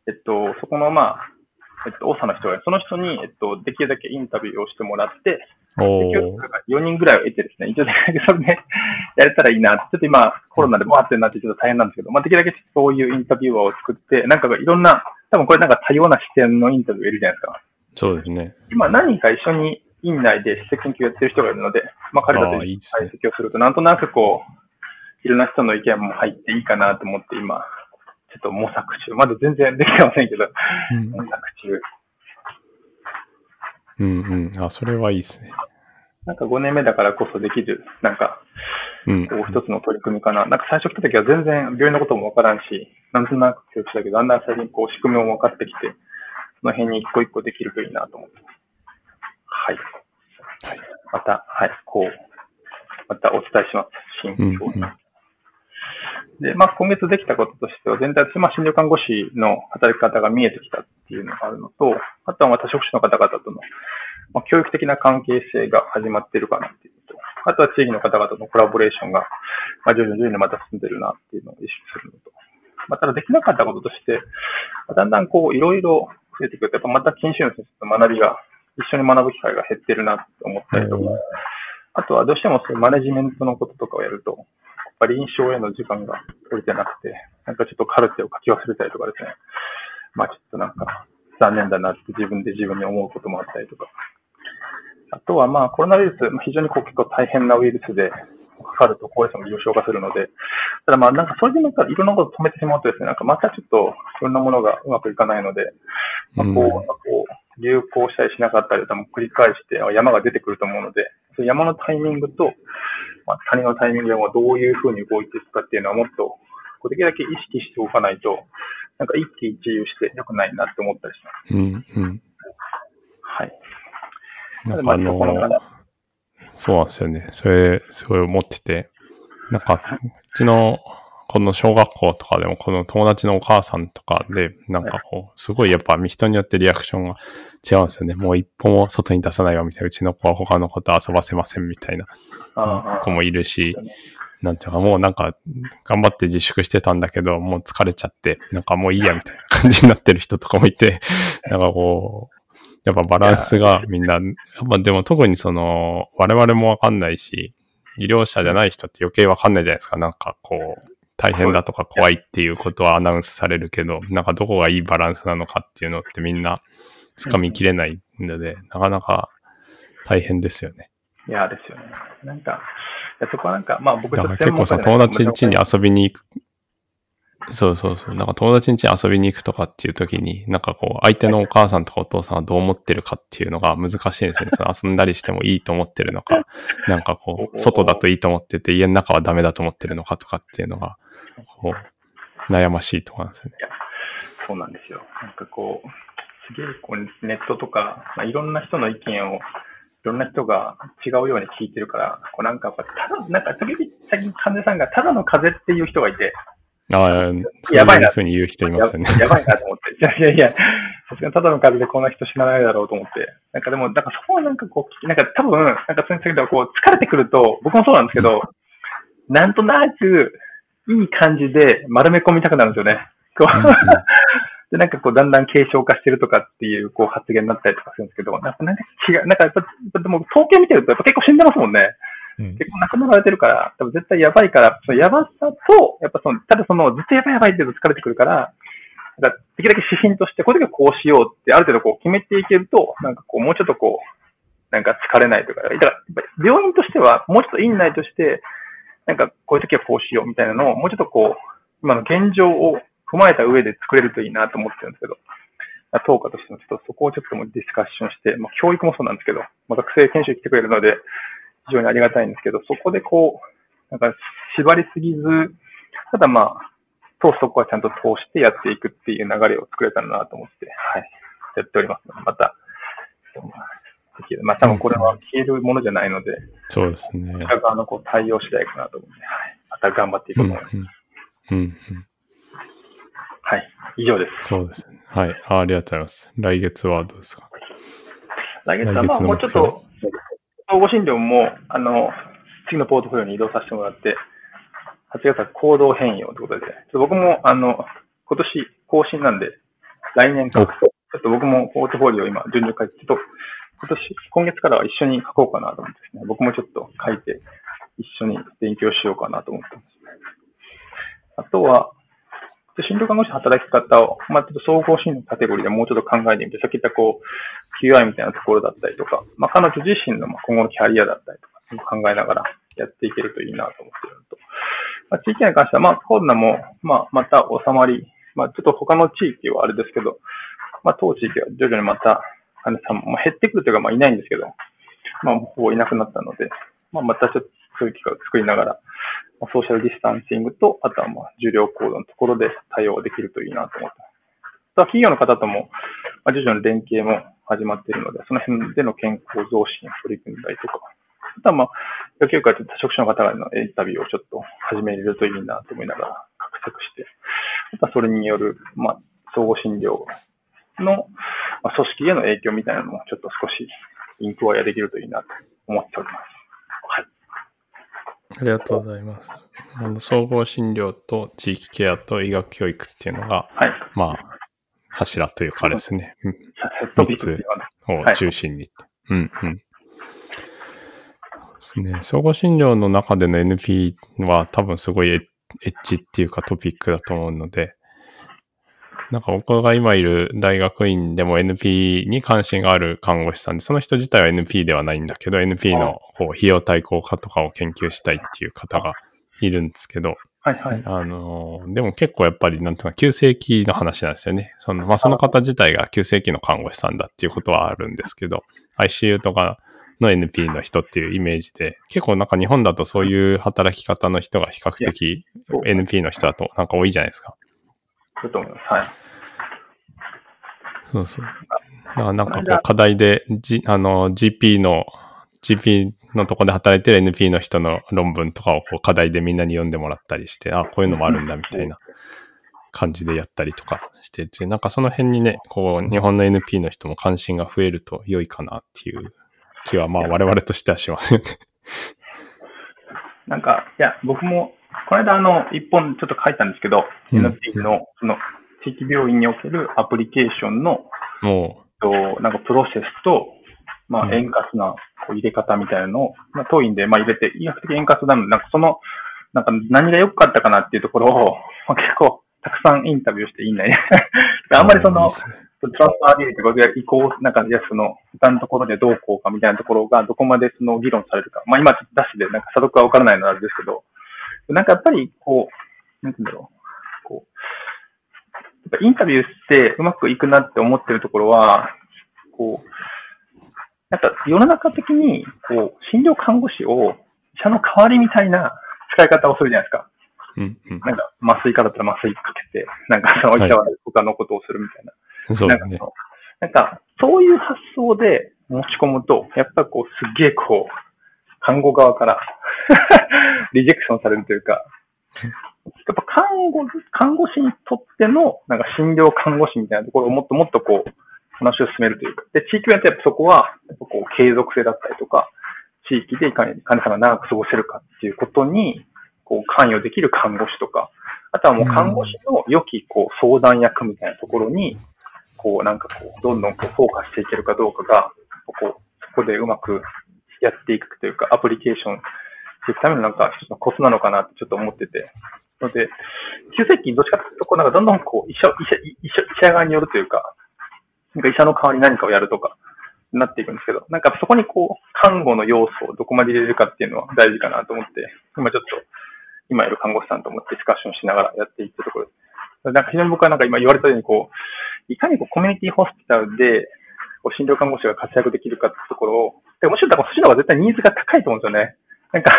えっと、そこの、まあ、えっと、大佐の人が、その人に、えっと、できるだけインタビューをしてもらって、4人ぐらいを得てですね、一応できるだけそれで やれたらいいな。ちょっと今、コロナでバーってなってちょっと大変なんですけど、まあ、できるだけそういうインタビュアーを作って、なんかいろんな、多分これなんか多様な視点のインタビューいるじゃないですか。そうですね。今何人か一緒に院内で施設研究やってる人がいるので、まあ彼らと解析をすると、なんとなくこう、いろんな人の意見も入っていいかなと思って今、ちょっと模索中。まだ全然できてませんけど、うん、模索中。うんうん。あ、それはいいですね。なんか5年目だからこそできる、なんか、こう一つの取り組みかな。なんか最初来た時は全然病院のこともわからんし、なんとなく教育したけど、だんだん最近こう仕組みも分かってきて、その辺に一個一個できるといいなと思って。はい。はい。また、はい、こう、またお伝えします。新境に。うんうんで、まあ、今月できたこととしては、全体として、まあ、診療看護師の働き方が見えてきたっていうのがあるのと、あとはまた職種の方々との、まあ、教育的な関係性が始まっているかなっていうと、あとは地域の方々のコラボレーションが、まあ、徐々に徐々にまた進んでるなっていうのを意識するのと、まあ、ただできなかったこととして、だんだんこう、いろいろ増えてくると、やっぱまた研修の先生と学びが、一緒に学ぶ機会が減ってるなって思ったりとか、あとはどうしてもそういうマネジメントのこととかをやると、ぱ臨床への時間が取れてなくて、なんかちょっとカルテを書き忘れたりとかですね。まあちょっとなんか残念だなって自分で自分に思うこともあったりとか。あとはまあコロナウイルス、非常にこう結構大変なウイルスで、かかると高齢者も重症化するので、ただまあなんかそれでなんかいろんなこと止めてしまうとですね、なんかまたちょっといろんなものがうまくいかないので、まあ、こう、こう、流行したりしなかったり多分繰り返して山が出てくると思うので、その山のタイミングと、まあ、谷のタイミングでもどういうふうに動いていくかっていうのはもっと、できるだけ意識しておかないと、なんか一喜一憂して良くないなって思ったりします。うん、うん。はい。なんかあのー、そうなんですよね。それ、すごい思ってて、なんか、うちのこの小学校とかでも、この友達のお母さんとかで、なんかこう、すごいやっぱ人によってリアクションが違うんですよね。もう一歩も外に出さないわみたいな、うちの子は他の子と遊ばせませんみたいな子もいるし、なんていうかもうなんか頑張って自粛してたんだけど、もう疲れちゃって、なんかもういいやみたいな感じになってる人とかもいて、なんかこう、やっぱバランスがみんな、やっぱでも特にその、我々もわかんないし、医療者じゃない人って余計わかんないじゃないですか。なんかこう、大変だとか怖いっていうことはアナウンスされるけど、なんかどこがいいバランスなのかっていうのってみんな掴みきれないので、なかなか大変ですよね。いや、ですよね。なんか、そこはなんか、まあ僕だから結構その友達ん家に遊びに行く、そうそうそう。なんか友達ん家に遊びに行くとかっていう時に、なんかこう、相手のお母さんとかお父さんはどう思ってるかっていうのが難しいんですよね。その遊んだりしてもいいと思ってるのか、なんかこう、外だといいと思ってて、家の中はダメだと思ってるのかとかっていうのが、悩ましいところなんですよね。そうなんですよ。なんかこう、すげえこうネットとか、まあ、いろんな人の意見を、いろんな人が違うように聞いてるから、こうなんかやっぱ、ただ、なんか時々最近患者さんがただの風邪っていう人がいて、ああ、そういうふうに言う人いますよね。やばいなと思って。いやいやいや、さすがにただの風でこんな人死なないだろうと思って。なんかでも、なんかそこはなんかこう、なんか多分、なんか先生がこう、疲れてくると、僕もそうなんですけど、なんとなく、いい感じで丸め込みたくなるんですよね。こう、うん で、なんかこう、だんだん軽症化してるとかっていう、こう、発言になったりとかするんですけど、なんかなんか違う、なんかやっぱ、でも統計見てると、やっぱ結構死んでますもんね。うん結構亡くなられてるから、多分絶対やばいから、そのやばさと、やっぱその、ただその、ずっとやばいやばいって言うと疲れてくるから、なんかできるだけ指針として、こういう時はこうしようって、ある程度こう決めていけると、なんかこう、もうちょっとこう、なんか疲れないとか、だから、病院としては、もうちょっと院内として、なんかこういう時はこうしようみたいなのを、もうちょっとこう、今の現状を踏まえた上で作れるといいなと思ってるんですけど、当科としてもちょっとそこをちょっともディスカッションして、まあ、教育もそうなんですけど、まあ、学生研修来てくれるので、非常にありがたいんですけど、そこでこう、なんか縛りすぎず、ただまあ、通すとこはちゃんと通してやっていくっていう流れを作れたらなと思って、はい、やっておりますので、また、まあ多分これは消えるものじゃないので、そうですね。裏側のこう対応次第かなと思うんで、はい、また頑張っていこと思います。うんうんうんはい、以上です。そうですね。はい。あありがとうございます。来月はどうですか？来月はまあもうちょっと、総合診療も、あの、次のポートフォリオに移動させてもらって、8月は行動変容ということで、僕も、あの、今年更新なんで、来年書くと、ちょっと僕もポートフォリオ今、順々書いて、ちょっと、今年、今月からは一緒に書こうかなと思ってですね、僕もちょっと書いて、一緒に勉強しようかなと思ってます。あとは、診療看護師の働き方を、まあ、ちょっと総合診療のカテゴリーでもうちょっと考えてみて、さっき言ったこう、QI みたいなところだったりとか、まあ、彼女自身の今後のキャリアだったりとか、考えながらやっていけるといいなと思っていると、まあ、地域に関しては、まあ、コロナも、まあ、また収まり、まあ、ちょっと他の地域はあれですけど、まあ、当地域は徐々にまた、患者さんも、減ってくるというか、まあ、いないんですけど、まあ、ほぼいなくなったので、まあ、またちょっとそういう機会を作りながら、まあソーシャルディスタンシングと、あとはまあ、重量行動のところで対応できるといいなと思ってます。あとは企業の方とも、まあ、徐々に連携も始まっているので、その辺での健康増進を取り組んだりとか、あとはまあ、野球界と多職種の方々のインタビューをちょっと始めれるといいなと思いながら画策して、あとはそれによる、まあ、総合診療の、まあ、組織への影響みたいなのもちょっと少しインクワイアできるといいなと思っております。はい。ありがとうございます。あの総合診療と地域ケアと医学教育っていうのが、はい。まあ、柱というかですね。うんヘッドピックっていうのはねを中心に。うん、うん。ですね。総合診療の中での NP は多分すごいエッジっていうかトピックだと思うので、なんか僕が今いる大学院でも NP に関心がある看護師さんで、その人自体は NP ではないんだけど、NP のこう費用対効果とかを研究したいっていう方がいるんですけど、はいはい。あのーでも結構やっぱりなんていうか急性期の話なんですよね。その、まあ、その方自体が急性期の看護師さんだっていうことはあるんですけど、ICU とかの NP の人っていうイメージで、結構なんか日本だとそういう働き方の人が比較的 NP の人だとなんか多いじゃないですか。だと思います。はい。そうそう。だからなんかこう課題で、G、あの、GP の、GP のとこで働いてる NP の人の論文とかをこう課題でみんなに読んでもらったりして、あ、こういうのもあるんだみたいな感じでやったりとかしてて、なんかその辺にね、こう、日本の NP の人も関心が増えると良いかなっていう気は、まあ我々としてはしますよね。なんか、いや、僕も、この間あの、一本ちょっと書いたんですけど、うん NP の、その、地域病院におけるアプリケーションの、もとなんかプロセスと、まうんあ、円滑なこう入れ方みたいなのを、まあ、当院でまあ入れて、医学的円滑なので、なんかその、なんか何が良かったかなっていうところを、まあ、結構、たくさんインタビューしていいんだね。う、あんまりそのトランスファービリティとか移行、なんか、いや、その、他のところでどうこうかみたいなところが、どこまでその議論されるか。まあ今、ちょっとダッシュで、なんか、査読はわからないのはあれですけど、なんかやっぱり、こう、なんて言うんだろう。ぱインタビューしてうまくいくなって思ってるところは、こう、なんか世の中的に、こう、診療看護師を医者の代わりみたいな使い方をするじゃないですか。うん、うん。なんか、麻酔科だったら麻酔かけて、なんかその医者は他のことをするみたいな。そうなんか。なんか、そういう発想で持ち込むと、やっぱこう、すっげえこう、看護側から リジェクションされるというか、やっぱ看護、看護師にとっての、なんか診療看護師みたいなところをもっともっとこう、話を進めるというか、で、地域によってやっぱそこは、やっぱこう、継続性だったりとか、地域でいかに患者さんが長く過ごせるかっていうことに、こう、関与できる看護師とか、あとはもう看護師の良き、こう、相談役みたいなところに、こう、なんかこう、どんどんこう、フォーカスしていけるかどうかが、こう、そこでうまくやっていくというか、アプリケーションしていくためのなんか、コツなのかなってちょっと思ってて。ので、急接近どっちかというと、こう、なんかどんどんこう、医者、医者、医者、医者側によるというか、なんか医者の代わりに何かをやるとか、なっていくんですけど、なんかそこにこう、看護の要素をどこまで入れるかっていうのは大事かなと思って、今ちょっと、今いる看護師さんともディスカッションしながらやっていったところです。なんか非常に僕はなんか今言われたようにこう、いかにこうコミュニティホスピタルで、こう診療看護師が活躍できるかってところを、でむしろだそっちの方が絶対ニーズが高いと思うんですよね。なんか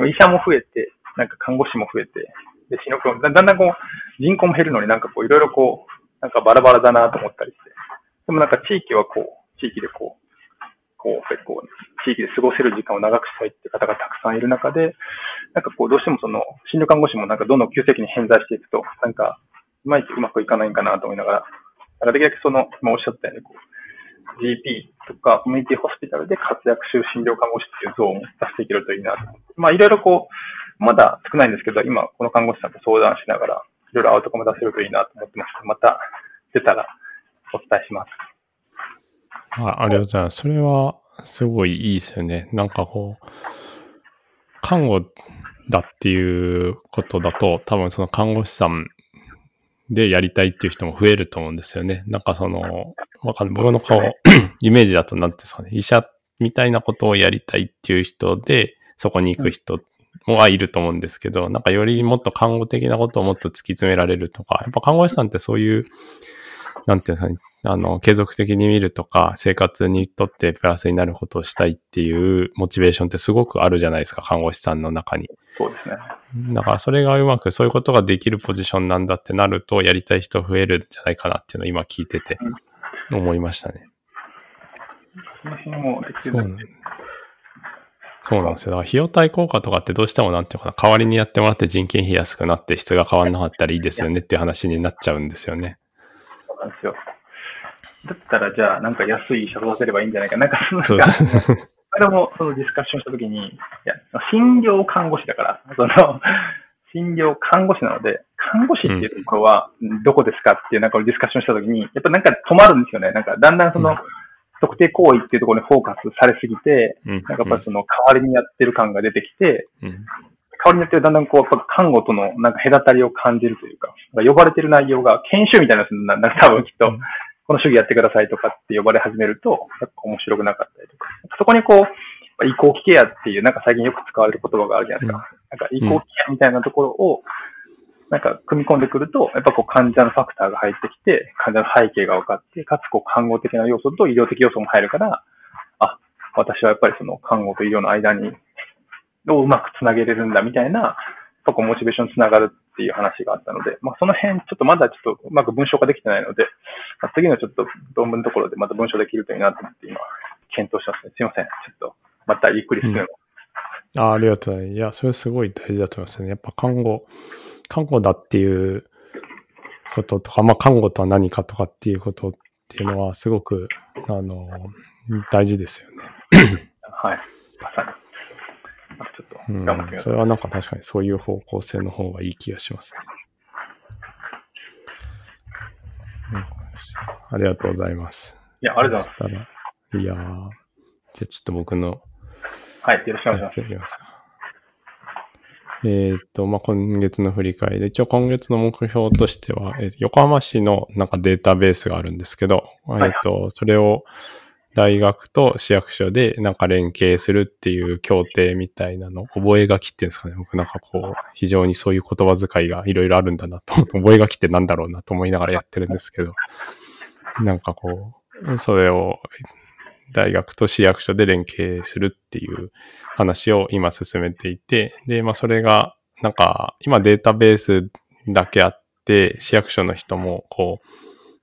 医者も増えて、なんか看護師も増えて、で、死のだんだんこう、人口も減るのになんかこう、いろいろこう、なんかバラバラだなと思ったりして。でもなんか地域はこう、地域でこう、こう、結構、地域で過ごせる時間を長くしたいって方がたくさんいる中で、なんかこう、どうしてもその、診療看護師もなんかどんどん急性期に偏在していくと、なんか、いまいちうまくいかないんかなと思いながら、なんかできるだけその、今おっしゃったように、こう、GP とかコミュニティホスピタルで活躍する診療看護師っていうゾーンを出していけるといいなと。まあいろいろこう、まだ少ないんですけど、今この看護師さんと相談しながら、いろいろアウトコム出せるといいなと思ってます。また出たらお伝えします。あありがとうございます。それはすごいいいですよね。なんかこう、看護だっていうことだと、多分その看護師さんでやりたいっていう人も増えると思うんですよね。なんかその、わかんない。僕の顔、イメージだと何ですかね。医者みたいなことをやりたいっていう人で、そこに行く人はいると思うんですけど、なんかよりもっと看護的なことをもっと突き詰められるとか、やっぱ看護師さんってそういう、なんていうんですかね、あの、継続的に見るとか、生活にとってプラスになることをしたいっていうモチベーションってすごくあるじゃないですか、看護師さんの中に。そうですね。だからそれがうまくそういうことができるポジションなんだってなると、やりたい人増えるんじゃないかなっていうのを今聞いてて思いましたね。その辺もできるそうそうなんですよ。だから費用対効果とかってどうしてもなんていうかな、代わりにやってもらって人件費安くなって質が変わんなかったらいいですよねっていう話になっちゃうんですよね。そうなんですよ。だったらじゃあなんか安い医者育てればいいんじゃないか。なんかそうです。あれもそのディスカッションしたときに、いや、診療看護師だから、その、診療看護師なので、看護師っていうところはどこですかっていうなんかディスカッションしたときに、やっぱなんか止まるんですよね。なんかだんだんその、特定行為っていうところにフォーカスされすぎて、なんかやっぱその代わりにやってる感が出てきて、代わりにやってるだんだんこう、やっぱ看護とのなんか隔たりを感じるというか、呼ばれてる内容が研修みたいなやつなんだ、多分きっと、この主義やってくださいとかって呼ばれ始めると、やっぱ面白くなかったりとか。そこにこう、移行期ケアっていう、なんか最近よく使われる言葉があるじゃないですか。なんか移行期ケアみたいなところを、なんか組み込んでくると、やっぱこう患者のファクターが入ってきて、患者の背景が分かって、かつこう看護的な要素と医療的要素も入るから、あ、私はやっぱりその看護と医療の間に、をうまくつなげれるんだみたいな、そこモチベーションつながるっていう話があったので、まあその辺ちょっとまだちょっとうまく文章化できてないので、まあ、次のちょっと論文のところでまた文章できるといいなと思って今、検討してますね。すいません。ちょっと、またゆっくりするの。うん、あありがとうございます。いや、それすごい大事だと思いますね。やっぱ看護、看護だっていうこととか、まあ看護とは何かとかっていうことっていうのはすごく、あの、大事ですよね。はい。まさに。ちょっと頑張ってうん、それはなんか確かにそういう方向性の方がいい気がしますね。ありがとうございます。いや、ありがとうございます。いやじゃあちょっと僕の。はい、よろしくお願いします。えっ、と、まあ、今月の振り返り。で、一応今月の目標としては、えー、横浜市のなんかデータベースがあるんですけど、はい、えっ、と、それを大学と市役所でなんか連携するっていう協定みたいなの、覚書きっていうんですかね。僕なんかこう、非常にそういう言葉遣いがいろいろあるんだなと、覚書きってなんだろうなと思いながらやってるんですけど、なんかこう、それを大学と市役所で連携するっていう話を今進めていて、で、まあそれが、なんか、今データベースだけあって、市役所の人も、こう、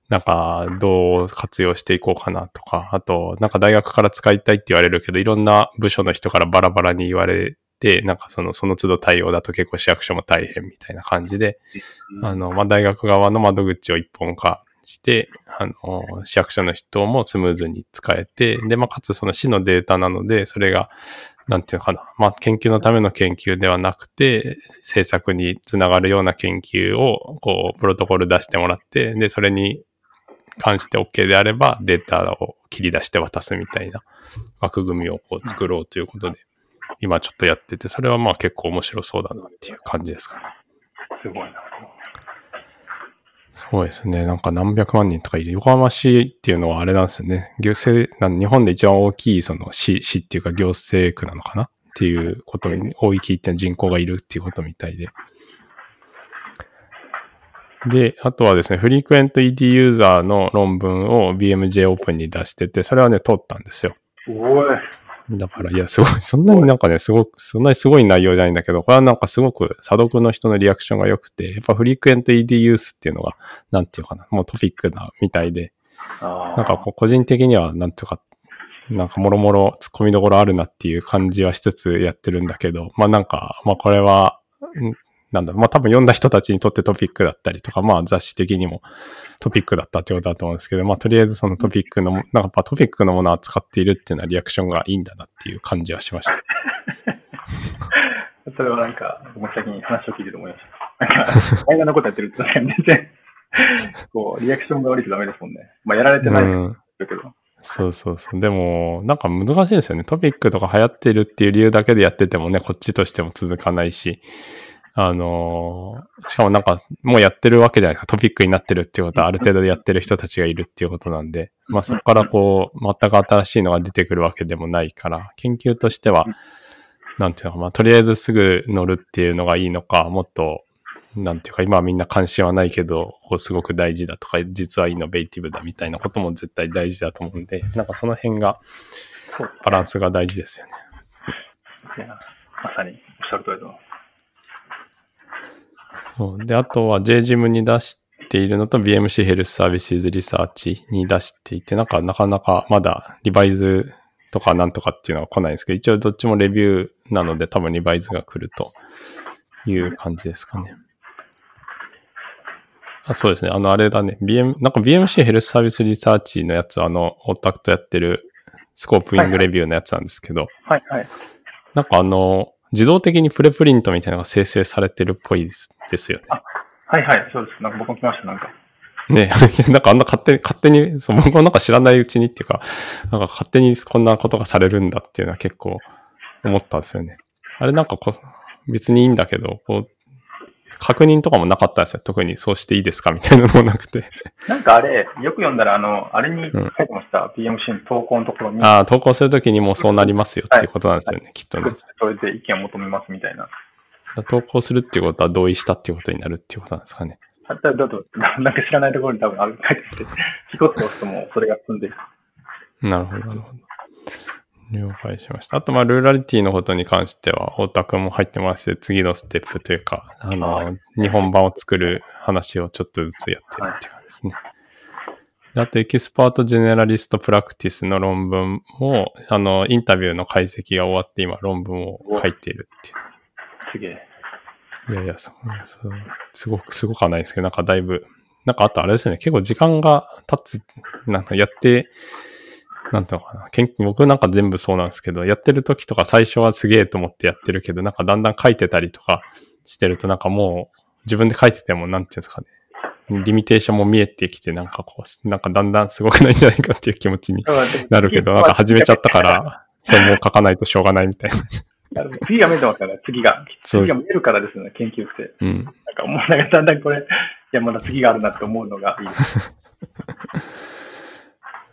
なんか、どう活用していこうかなとか、あと、なんか大学から使いたいって言われるけど、いろんな部署の人からバラバラに言われて、なんかその、その都度対応だと結構市役所も大変みたいな感じで、あの、まあ、大学側の窓口を一本化して、あの、市役所の人もスムーズに使えて、で、まあ、かつその市のデータなので、それが、なんていうのかな。まあ、研究のための研究ではなくて、制作につながるような研究を、こう、プロトコル出してもらって、で、それに関して OK であれば、データを切り出して渡すみたいな枠組みをこう作ろうということで、今ちょっとやってて、それはまあ結構面白そうだなっていう感じですかね。すごいな。そうですね。なんか何百万人とかいる。横浜市っていうのはあれなんですよね。行政、なん日本で一番大きいその市、市っていうか行政区なのかなっていうことに、大きっていうのは人口がいるっていうことみたいで。で、あとはですね、フリークエント ED ユーザーの論文を BMJ オープンに出してて、それはね、通ったんですよ。すごい。だから、いや、すごい、そんなになんかね、すごく、そんなにすごい内容じゃないんだけど、これはなんかすごく、査読の人のリアクションが良くて、やっぱフリークエント ED ユースっていうのが、なんていうかな、もうトピックなみたいで、なんかこう個人的には、なんていうか、なんかもろもろ突っ込みどころあるなっていう感じはしつつやってるんだけど、まあなんか、まあこれは、んなんだろう、まあ多分読んだ人たちにとってトピックだったりとか、まあ雑誌的にもトピックだったってことだと思うんですけど、まあとりあえずそのトピックの、なんかやっぱトピックのものを扱っているっていうのはリアクションがいいんだなっていう感じはしました。それはなんか、僕も先に話を聞いてて思いました。なんか、映画のことやってると、全然、こう、リアクションが悪いとダメですもんね。まあ、やられてないうん。けど。そうそうそう。でも、なんか難しいですよね。トピックとか流行ってるっていう理由だけでやっててもね、こっちとしても続かないし、あのーしかもなんか、もうやってるわけじゃないですか。トピックになってるっていうことはある程度でやってる人たちがいるっていうことなんで、まあそこからこう、全く新しいのが出てくるわけでもないから、研究としては、なんていうのか、まあとりあえずすぐ乗るっていうのがいいのか、もっと、なんていうか、今はみんな関心はないけど、こうすごく大事だとか、実はイノベーティブだみたいなことも絶対大事だと思うんで、なんかその辺が、バランスが大事ですよね。いやまさにおっしゃる通りだと。そうで、あとは JGM に出しているのと BMC ヘルスサービスズリサーチに出していて、なんかなかなかまだリバイズとかなんとかっていうのは来ないんですけど、一応どっちもレビューなので多分リバイズが来るという感じですかね。あそうですね。あの、あれだね。BM、なんか BMC ヘルスサービスリサーチのやつは、あの、オタクとやってるスコープウィングレビューのやつなんですけど、はいはい。なんかあの、自動的にプレプリントみたいなのが生成されてるっぽいですですよね。はいはい、そうです。なんか僕も来ました、なんか。ね なんかあんな勝手に、勝手に、そう、僕もなんか知らないうちにっていうか、なんか勝手にこんなことがされるんだっていうのは結構思ったんですよね。あれなんかこう、別にいいんだけど、こう、確認とかもなかったんですよ。特にそうしていいですかみたいなのもなくて。なんかあれ、よく読んだら、あの、あれに書いてました。PMC の投稿のところに。ああ、投稿するときにもうそうなりますよっていうことなんですよね、きっとね。それで意見を求めますみたいな。投稿するっていうことは同意したっていうことになるっていうことなんですかね。あだだと、なんか知らないところに多分ある書いてて、一つ押すともうそれが済んでる。なるほど、なるほど。了解しました。あと、まあ、 rurality のことに関しては、オタクも入ってまして、次のステップというか、あの、日本版を作る話をちょっとずつやってるっていう感じですね。であと、 expert generalist practice の論文も、あの、インタビューの解析が終わって、今、論文を書いているっていう。すげえ。いやいや、そう、そうすごく、すごくはないですけど、なんかだいぶ、なんかあとあれですよね、結構時間が経つ、なんかやって、なんていうのかな、研究、僕なんか全部そうなんですけど、やってる時とか最初はすげえと思ってやってるけど、なんかだんだん書いてたりとかしてると、なんかもう自分で書いてても、なんていうんですかね、リミテーションも見えてきて、なんかこう、なんかだんだんすごくないんじゃないかっていう気持ちになるけど、なんか始めちゃったか。ら、それも書かないとしょうがないみたいな。なるほど次が見えてますから、次が。次が見えるからですよね、研究って。うん。なんかもうなんかだんだんこれ、いや、まだ次があるなって思うのがいいです。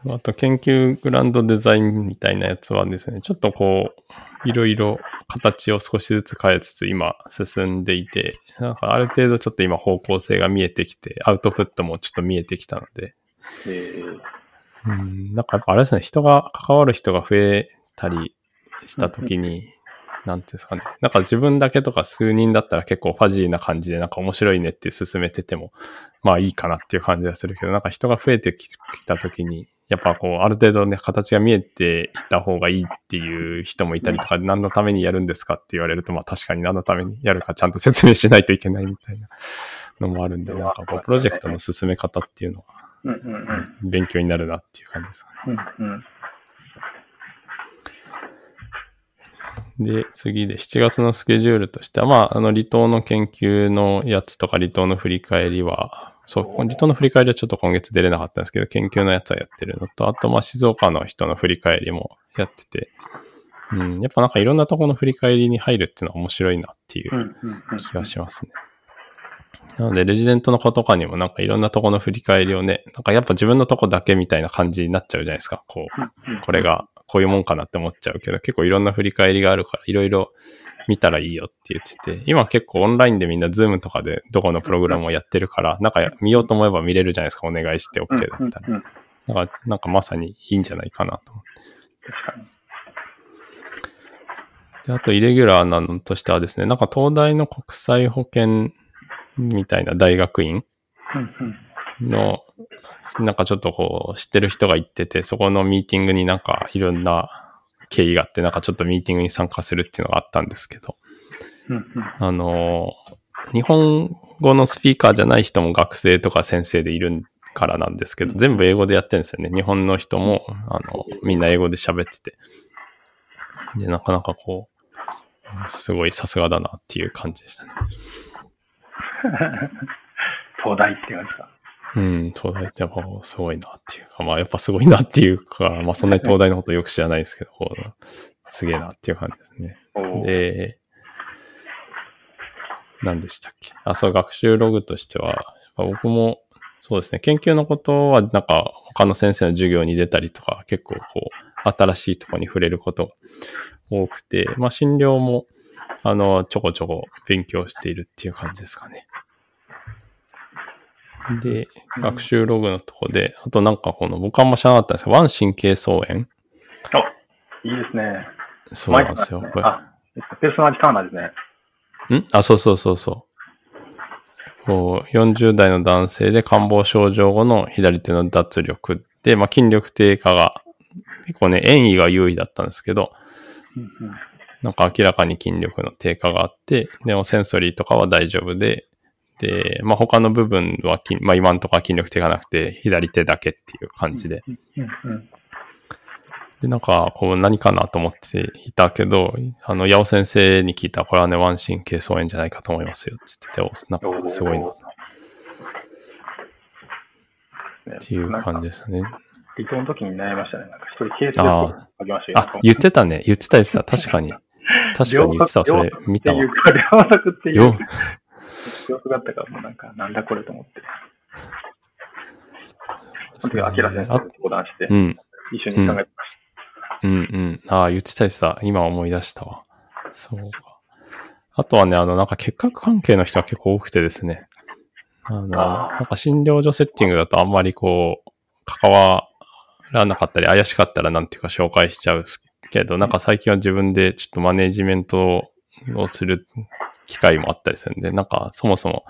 あと研究グランドデザインみたいなやつはですね、ちょっとこう、いろいろ形を少しずつ変えつつ今進んでいて、なんかある程度ちょっと今方向性が見えてきて、アウトプットもちょっと見えてきたので、えー。うん、なんかやっぱあれですね、人が、関わる人が増えたりしたときに、なんていうんですかね。なんか自分だけとか数人だったら結構ファジーな感じでなんか面白いねって進めてても、まあいいかなっていう感じがするけど、なんか人が増えてきたときに、やっぱこう、ある程度ね、形が見えていた方がいいっていう人もいたりとか、何のためにやるんですかって言われると、まあ確かに何のためにやるかちゃんと説明しないといけないみたいなのもあるんで、なんかこう、プロジェクトの進め方っていうのはうんうんうん。勉強になるなっていう感じですかね。で、次で7月のスケジュールとしては、まあ、あの、離島の研究のやつとか離島の振り返りは、そう、離島の振り返りはちょっと今月出れなかったんですけど、研究のやつはやってるのと、あと、まあ、静岡の人の振り返りもやってて、うん、やっぱなんかいろんなところの振り返りに入るっていうのは面白いなっていう。気がしますね。なので、レジデントの子とかにもなんかいろんなとこの振り返りをね、なんかやっぱ自分のとこだけみたいな感じになっちゃうじゃないですか。こう、これ。がこういうもんかなって思っちゃうけど、結構いろんな振り返りがあるから、いろいろ見たらいいよって言ってて、今結構オンラインでみんなズームとかでどこのプログラムをやってるから、なんか見ようと思えば見れるじゃないですか。お願いして OK だうんったら。だから、なんかまさにいいんじゃないかなと思って。確かに。で、あと、イレギュラーなのとしてはですね、なんか東大の国際保険みたいな大学院。の、なんかちょっとこう、知ってる人が行ってて、そこのミーティングになんかいろんな経緯があって、なんかちょっとミーティングに参加するっていうのがあったんですけど。あの、日本語のスピーカーじゃない人も学生とか先生でいるからなんですけど、全部英語でやってるんですよね。日本の人も、あの、みんな英語で喋ってて。で、なかなかこう、すごいさすがだなっていう感じでしたね。東大って感じか。うん、東大ってやっぱすごいなっていうか、まあやっぱすごいなっていうか、まあそんなに東大のことよく知らないですけど、こう、すげえなっていう感じですね。で、何でしたっけ？あ、そう、学習ログとしては、僕も、そうですね、研究のことは、なんか、他の先生の授業に出たりとか、結構こう、新しいところに触れることが多くて、まあ、診療も、あの、ちょこちょこ勉強しているっていう感じですかね。で、学習ログのとこで、あとなんかこの、僕あんま知らなかったんですけど、腕神経双炎お、いいですね。そうなんですよ。これあ、ペーソナリターナーですね。ん？あ、そうそうそうそう。こう、40代の男性で感冒症状後の左手の脱力で、まあ、筋力低下が、結構ね、遠位が優位だったんですけど、うんうん。なんか明らかに筋力の低下があって、でもセンソリーとかは大丈夫で、で、まあ、他の部分は筋、まあ、今んとこは筋力低下なくて、左手だけっていう感じで。で、なんか、こう何かなと思っていたけど、あの、八尾先生に聞いたら、これはね、腕神経双炎じゃないかと思いますよ、つってて、おなんかすごいな、っっていう感じでしたね。離島の時に悩みましたね。なんか一人ケースあ。あ、言ってたね。言ってた言ってた。確かに。確かに言ってた。それ見たわ。両作っていうか、両作っていうよ。両作だったから、もうなんか、なんだこれと思って。その時、アキラ先生と相談してう、ん。一緒に考えてましうんうん。ああ、言ってた言ってた。今思い出したわ。そうか。あとはね、あの、なんか結核関係の人が結構多くてですね。あの、なんか診療所セッティングだとあんまりこう、関わらなかったり、怪しかったらなんていうか紹介しちゃうけど、なんか最近は自分でちょっとマネジメントをする機会もあったりするんで、なんかそもそも、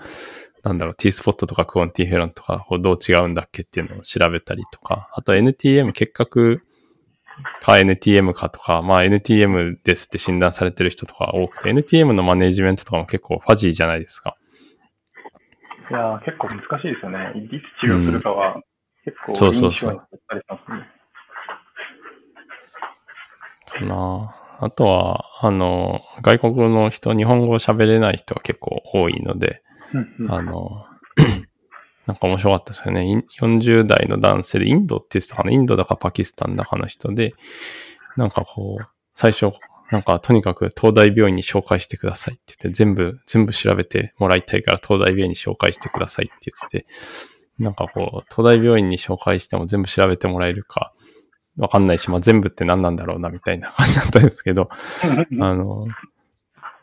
なんだろう、T スポットとか QuantiFERON とか、こうどう違うんだっけっていうのを調べたりとか、あと NTM 結核か NTM かとか、まあ NTM ですって診断されてる人とか多くて、NTM のマネジメントとかも結構ファジーじゃないですか。た。いやー結構難しいですよね。いつ治療するかは、結構、そうそうそう臨床にったりしますね。かなあとは、あの、外国の人、日本語を喋れない人が結構多いので、あの、なんか面白かったですよね。イン40代の男性で、インドって言ってたかな？インドだかパキスタンだかの人で、なんかこう、最初、なんかとにかく東大病院に紹介してくださいって言って、全部、全部調べてもらいたいから東大病院に紹介してくださいって言ってて、なんかこう、東大病院に紹介しても全部調べてもらえるか、わかんないし、まあ全部って何なんだろうな、みたいな感じだったんですけど、あの、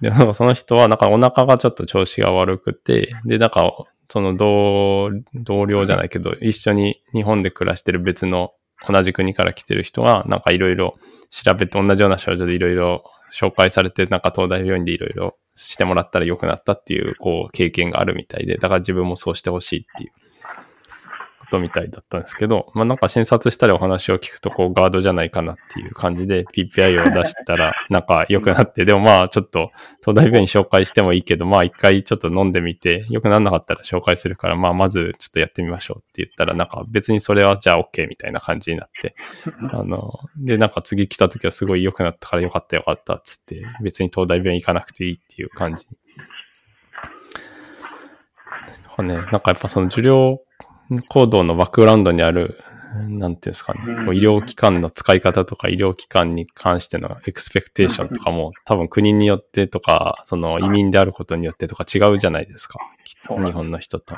で、なんかその人は、なんかお腹がちょっと調子が悪くて、で、なんか、その同、同僚じゃないけど、一緒に日本で暮らしてる別の同じ国から来てる人が、なんかいろいろ調べて同じような症状でいろいろ紹介されて、なんか東大病院でいろいろしてもらったら良くなったっていう、こう、経験があるみたいで、だから自分もそうしてほしいっていうことみたいだったんですけど、まあなんか診察したりお話を聞くとこうガードじゃないかなっていう感じで PPI を出したらなんか良くなって、でもまあちょっと東大病院紹介してもいいけど、まあ一回ちょっと飲んでみて良くならなかったら紹介するから、まあまずちょっとやってみましょうって言ったらなんか別にそれはじゃあ OK みたいな感じになって、あの、でなんか次来た時はすごい良くなったから良かった良かったっつって別に東大病院行かなくていいっていう感じね、なんかやっぱその受領行動のバックグラウンドにある、なんていうんですかね、こう医療機関の使い方とか医療機関に関してのエクスペクテーションとかも多分国によってとか、その移民であることによってとか違うじゃないですか。日本の人と。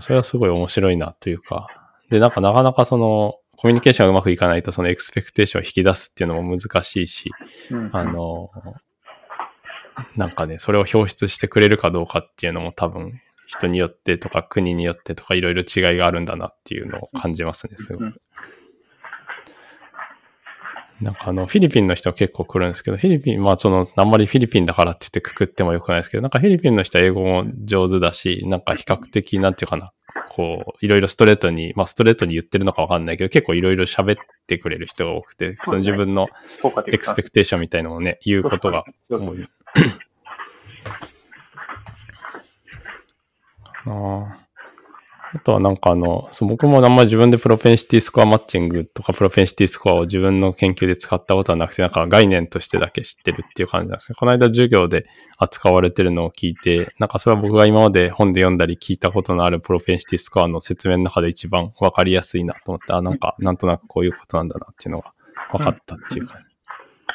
それはすごい面白いなというか。で、なんかなかなかそのコミュニケーションがうまくいかないとそのエクスペクテーションを引き出すっていうのも難しいし、あの、なんかね、それを表出してくれるかどうかっていうのも多分人によってとか国によってとかいろいろ違いがあるんだなっていうのを感じますね、すごく。なんかあの、フィリピンの人は結構来るんですけど、フィリピン、まあその、あんまりフィリピンだからって言ってくくってもよくないですけど、なんかフィリピンの人は英語も上手だし、なんか比較的、なんていうかな、こう、いろいろストレートに、まあストレートに言ってるのかわかんないけど、結構いろいろ喋ってくれる人が多くて、その自分のエクスペクテーションみたいなのをね、言うことが多い。ああとはなんかあの、そう僕もあんまり自分でプロペンシティスコアマッチングとかプロペンシティスコアを自分の研究で使ったことはなくて、なんか概念としてだけ知ってるっていう感じなんですね。この間授業で扱われてるのを聞いて、なんかそれは僕が今まで本で読んだり聞いたことのあるプロペンシティスコアの説明の中で一番わかりやすいなと思って、あ、なんかなんとなくこういうことなんだなっていうのが分かったっていう感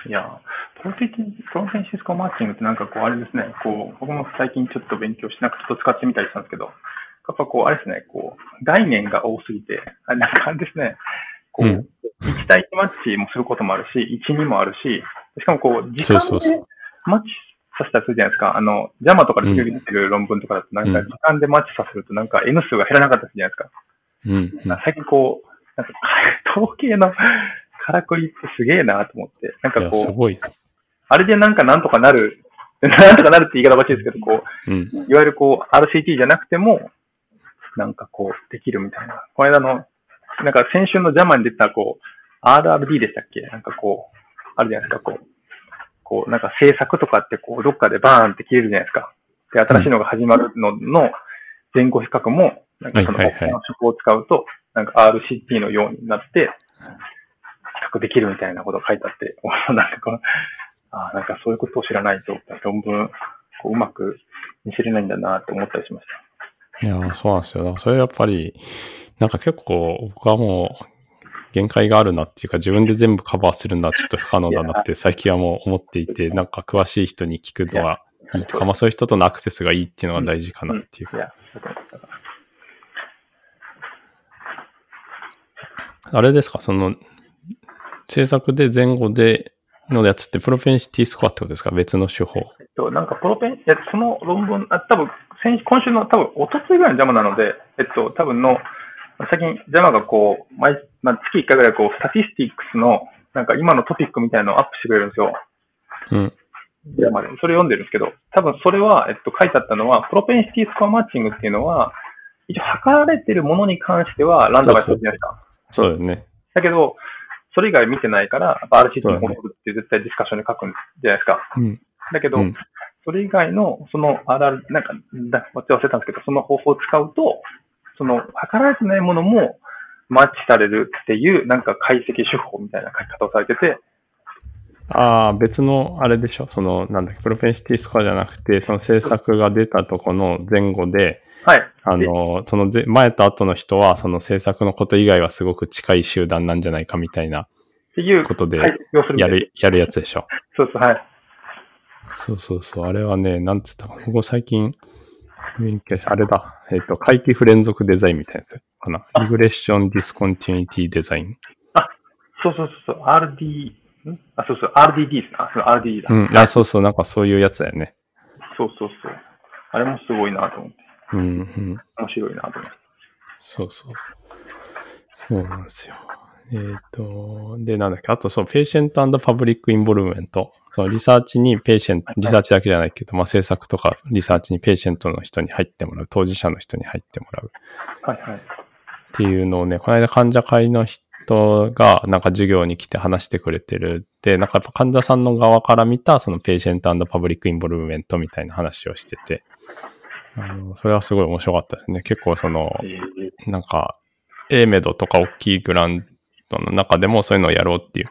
じ。いや、プロフェプロフェンシスコマッチングってなんかこう、あれですね、こう、僕も最近ちょっと勉強して、なんかちょっと使ってみたりしたんですけど、やっぱこう、あれですね、こう、概念が多すぎて、なんかあれですね、こう、うん、1対1マッチもすることもあるし、1、2もあるし、しかもこう、時間でマッチさせたりするじゃないですか。あの、ジャマとかで広げてる論文とかだと、なんか時間でマッチさせると、なんか N 数が減らなかったりするじゃないですか。うん、最近こう、なんか、統計の からくりってすげえなと思って、なんかこう、すごい。あれでなんかなんとかなる、なんとかなるって言い方おかしいですけど、こう、うん、いわゆるこう、RCT じゃなくても、なんかこう、できるみたいな。この間の、なんか先週のジャマに出た、こう、RRD でしたっけ？なんかこう、あるじゃないですか、こう、こう、なんか制作とかってこう、どっかでバーンって切れるじゃないですか。で、新しいのが始まるのの前後比較も、なんかその、他の職を使うと、なんか RCT のようになって、比較できるみたいなことが書いてあって、なんかこの、あなんかそういうことを知らないと、論文、こううまく見せれないんだなって思ったりしました。いや、そうなんですよ。それやっぱり、なんか結構僕はもう限界があるなっていうか自分で全部カバーするのはちょっと不可能だなって最近はもう思っていて、なんか詳しい人に聞くのはいい。とか、まあそういう人とのアクセスがいいっていうのが大事かなっていうか。あれですか、その政策で前後でのやつって propensity score ってことですか？別の手法。えっと、なんか propen、その論文、あ多分先今週の多分、おとついぐらいの JAMA なので、えっと、多分の、最近、 JAMA がこう、毎、まあ、月1回ぐらいこう、 statistics の、なんか今のトピックみたいなのをアップしてくれるんですよ。うん。ジャマで。それ読んでるんですけど、多分それは、えっと、書いてあったのは、プロペンシティスコアマッチングっていうのは、一応測られてるものに関しては、ランダムが一つじゃないですか。そうだよね。だけど、それ以外見てないから、RCT に戻るって絶対ディスカッションに書くんじゃないですか。うん。だけど、うん、それ以外の、その RR、なんか、忘れたんですけど、その方法を使うと、その、測られてないものもマッチされるっていう、なんか解析手法みたいな書き方をされてて、ああ、別の、あれでしょその、なんだっけ、プロペンシティスコアじゃなくて、その制作が出たとこの前後で、はい。あの、その前と後の人は、その制作のこと以外はすごく近い集団なんじゃないかみたいな、っていうことで、やる、やるやつでしょ。そうそう、はい。そうそうそう。あれはね、なんつったかな。僕最近、あれだ。えっ、ー、と、回帰不連続デザインみたいなやつかな。リグレッションディスコンティニティデザイン。あ、そうそうそう。RD、ん？あ、そうそう。RDD ですね。あ、その RDD だ。うん。あ、そうそう。なんかそういうやつだよね。そうそうそう。あれもすごいなと思って。うん、うん。面白いなと思って。そうそうそう。そうなんですよ。えっ、と、で、なんだっけ、あとそう、 patient public involvement。そのリサーチに patient、リサーチだけじゃないけど、まあ政策とかリサーチに patient の人に入ってもらう、当事者の人に入ってもらうはいはい。っていうのをね、この間患者会の人がなんか授業に来て話してくれてるで、なんかやっぱ患者さんの側から見たその patient public involvement みたいな話をしてて、あの、それはすごい面白かったですね。結構その、えーなんか、A メドとか大きいグラントの中でもそういうのをやろうっていう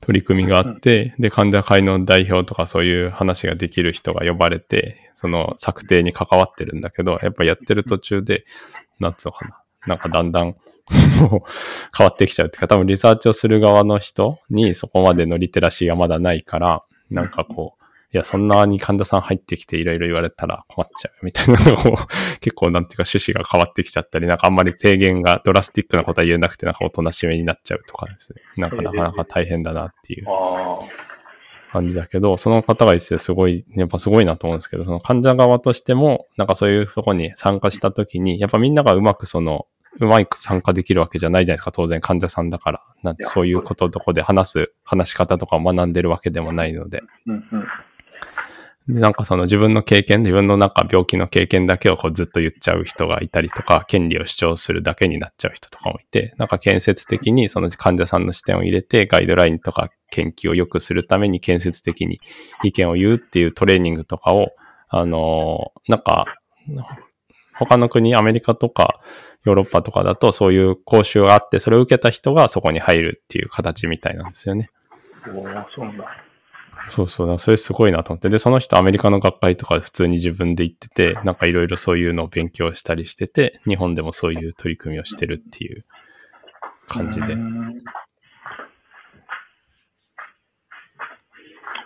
取り組みがあって、で、患者会の代表とかそういう話ができる人が呼ばれて、その策定に関わってるんだけど、やっぱやってる途中で、なんつうのかな。なんかだんだん変わってきちゃうっていうか、多分リサーチをする側の人にそこまでのリテラシーがまだないから、なんかこう、いや、そんなに患者さん入ってきていろいろ言われたら困っちゃうみたいなのを 結構なんていうか趣旨が変わってきちゃったり、なんかあんまり提言がドラスティックなことは言えなくて、なんかおとなしめになっちゃうとかですね。なんかなかなか大変だなっていう感じだけど、その方が言ってすごい、やっぱすごいなと思うんですけど、その患者側としても、なんかそういうとこに参加したときに、やっぱみんながうまくその、うまく参加できるわけじゃないじゃないですか、当然患者さんだから。なんてそういうことどこで話す、話し方とかを学んでるわけでもないので。うんうん。で、なんかその自分の経験、自分のなんか病気の経験だけをこうずっと言っちゃう人がいたりとか、権利を主張するだけになっちゃう人とかもいて、なんか建設的にその患者さんの視点を入れて、ガイドラインとか研究を良くするために建設的に意見を言うっていうトレーニングとかを、あのーなんか、他の国、アメリカとかヨーロッパとかだとそういう講習があって、それを受けた人がそこに入るっていう形みたいなんですよね。おそうなんだ。そうそう。だ、それすごいなと思って。で、その人アメリカの学会とかで普通に自分で行ってて、なんかいろいろそういうのを勉強したりしてて、日本でもそういう取り組みをしてるっていう感じで。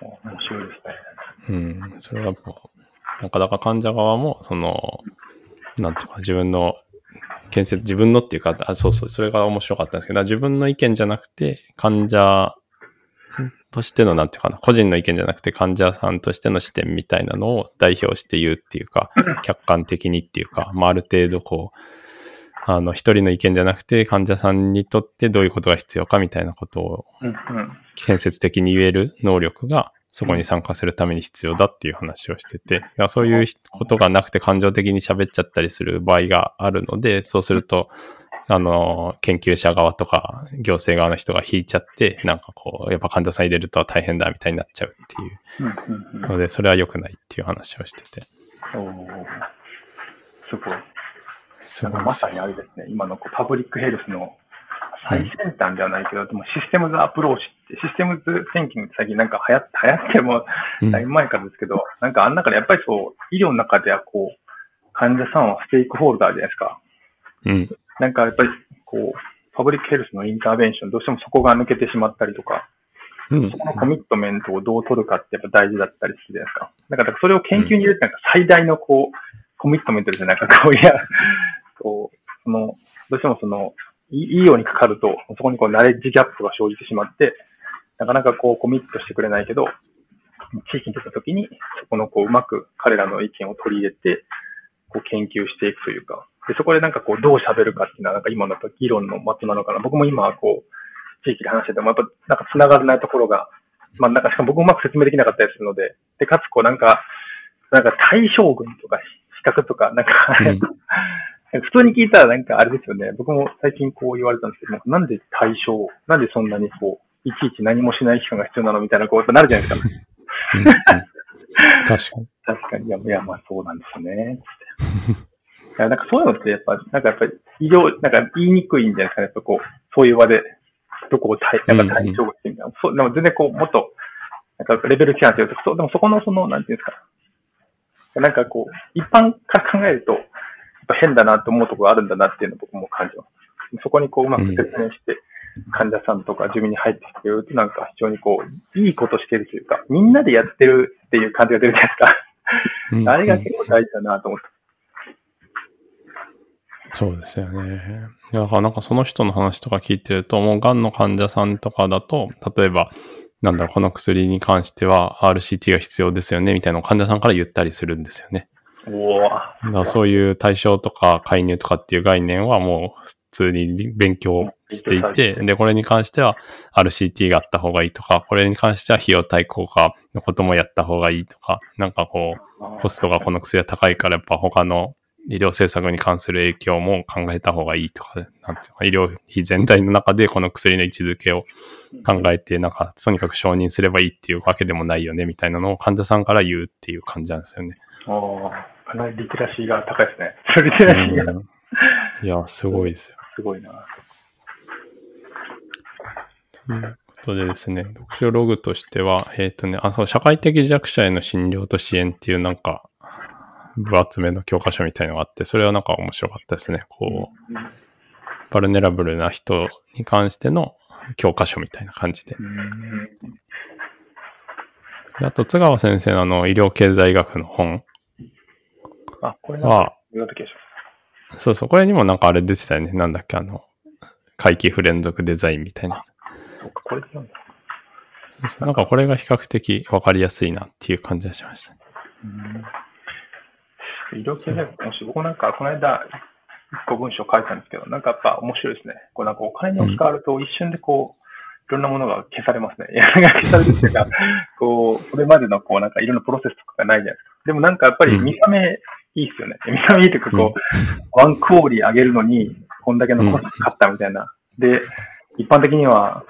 面白いですね。うん、それはもう、なかなか患者側も、その、なんていうか、自分の、建設、自分のっていうか、あそうそう、それが面白かったんですけど、自分の意見じゃなくて、患者 としての、なんていうかな、個人の意見じゃなくて、患者さんとしての視点みたいなのを代表して言うっていうか、客観的にっていうか、まあ、ある程度こう、あの、一人の意見じゃなくて、患者さんにとってどういうことが必要かみたいなことを。建設的に言える能力がそこに参加するために必要だっていう話をしてて、そういうことがなくて感情的に喋っちゃったりする場合があるので、そうすると、あの、研究者側とか行政側の人が引いちゃって、なんかこう、やっぱ患者さん入れると大変だみたいになっちゃうっていううんうんうんので、それは良くないっていう話をしてて。おーすごい。すごいまさにあれですね、今のこうパブリックヘルスの最先端ではないけど、でもシステムズアプローチって、システムズセンキングって最近なんか流行って、流行ってもうんだいぶ前からですけど、なんかあん中でやっぱりそう、医療の中ではこう、患者さんはステークホルダーじゃないですか。うん。なんかやっぱりこう、パブリックヘルスのインターベンション、どうしてもそこが抜けてしまったりとか、うんそ。このコミットメントをどう取るかってやっぱ大事だったりするじゃないですか。だからそれを研究に入れてなんか最大のこう、コミットメントですよ。なんかこう、いや、こう、その、どうしてもその、いいいようにかかると、そこにこう、ナレッジギャップが生じてしまって、なかなかこう、コミットしてくれないけど、地域に出た時に、そこのこう、うまく彼らの意見を取り入れて、こう、研究していくというか、で、そこでなんかこう、どう喋るかっていうのは、なんか今のやっぱ議論の的なのかな。僕も今はこう、地域で話してても、やっぱ、なんか繋がらないところが、まあなんかしかも僕もうまく説明できなかったりするので、で、かつこうなんか、なんか大将軍とか資格とか、なんか、うん 普通に聞いたらなんかあれですよね。僕も最近こう言われたんですけども、なんで対象、なんでそんなにこう、いちいち何もしない期間が必要なのみたいな、こう、やっぱなるじゃないですか。確かに。確かに、いや、いやまあそうなんですよね。やなんかそういうのってやっぱ、なんかやっぱり医療、なんか言いにくいんじゃないですかね。やっぱこう、そういう場で、どこを対、なんか対象してみたいな。そう、でも全然こう、もっと、なんかレベル違うんですよ。そう、でもそこのその、なんていうんですか。なんかこう、一般から考えると、やっぱ変だなって思うところがあるんだなっていうのを僕も感じます。そこにこう、うまく説明して、患者さんとか住民に入ってきてると、なんか非常にこう、いいことしてるというか、みんなでやってるっていう感じが出るじゃないですか。うんあれが結構大事だなと思って。そうですよね。だからなんかその人の話とか聞いてると、もう癌の患者さんとかだと、例えば、なんだろう、この薬に関しては RCT が必要ですよね、みたいなのを患者さんから言ったりするんですよね。だからそういう対象とか介入とかっていう概念はもう通に勉強していて、で、これに関しては RCT があった方がいいとか、これに関しては費用対効果のこともやった方がいいとか、なんかこう、コストがこの薬は高いからやっぱ他の医療政策に関する影響も考えた方がいいとか、なんていうか、医療費全体の中でこの薬の位置づけを考えて、なんか、とにかく承認すればいいっていうわけでもないよね、みたいなのを患者さんから言うっていう感じなんですよね。ああ、かなりリテラシーが高いですね。リテラシーが。いや、すごいですよ。すごいな。ということでですね、読書ログとしては、えっ、ー、とね、あ、そう、社会的弱者への診療と支援っていうなんか、分厚めの教科書みたいのがあって、それはなんか面白かったですね。こう、バルネラブルな人に関しての教科書みたいな感じで。であと、津川先生のあの、医療経済学の本あ、これは、そうそう、これにもなんかあれ出てたよね。なんだっけ、あの、回帰不連続デザインみたいな。そうか、これで読んだ。なんかこれが比較的わかりやすいなっていう感じがしましたね。医療経済学もし、僕なんかこの間、一個文章書いたんですけど、なんかやっぱ面白いですね。こうなんかお金に置き換わると一瞬でこう、いろんなものが消されますね。いや、消されるっていうか、こう、それまでのこうなんかいろんなプロセスとかがないじゃないですか。でもなんかやっぱり見た目いいっすよね。見た目いいというかこう、ワンクオリ上げるのに、こんだけのコストかかったみたいな。で、一般的には、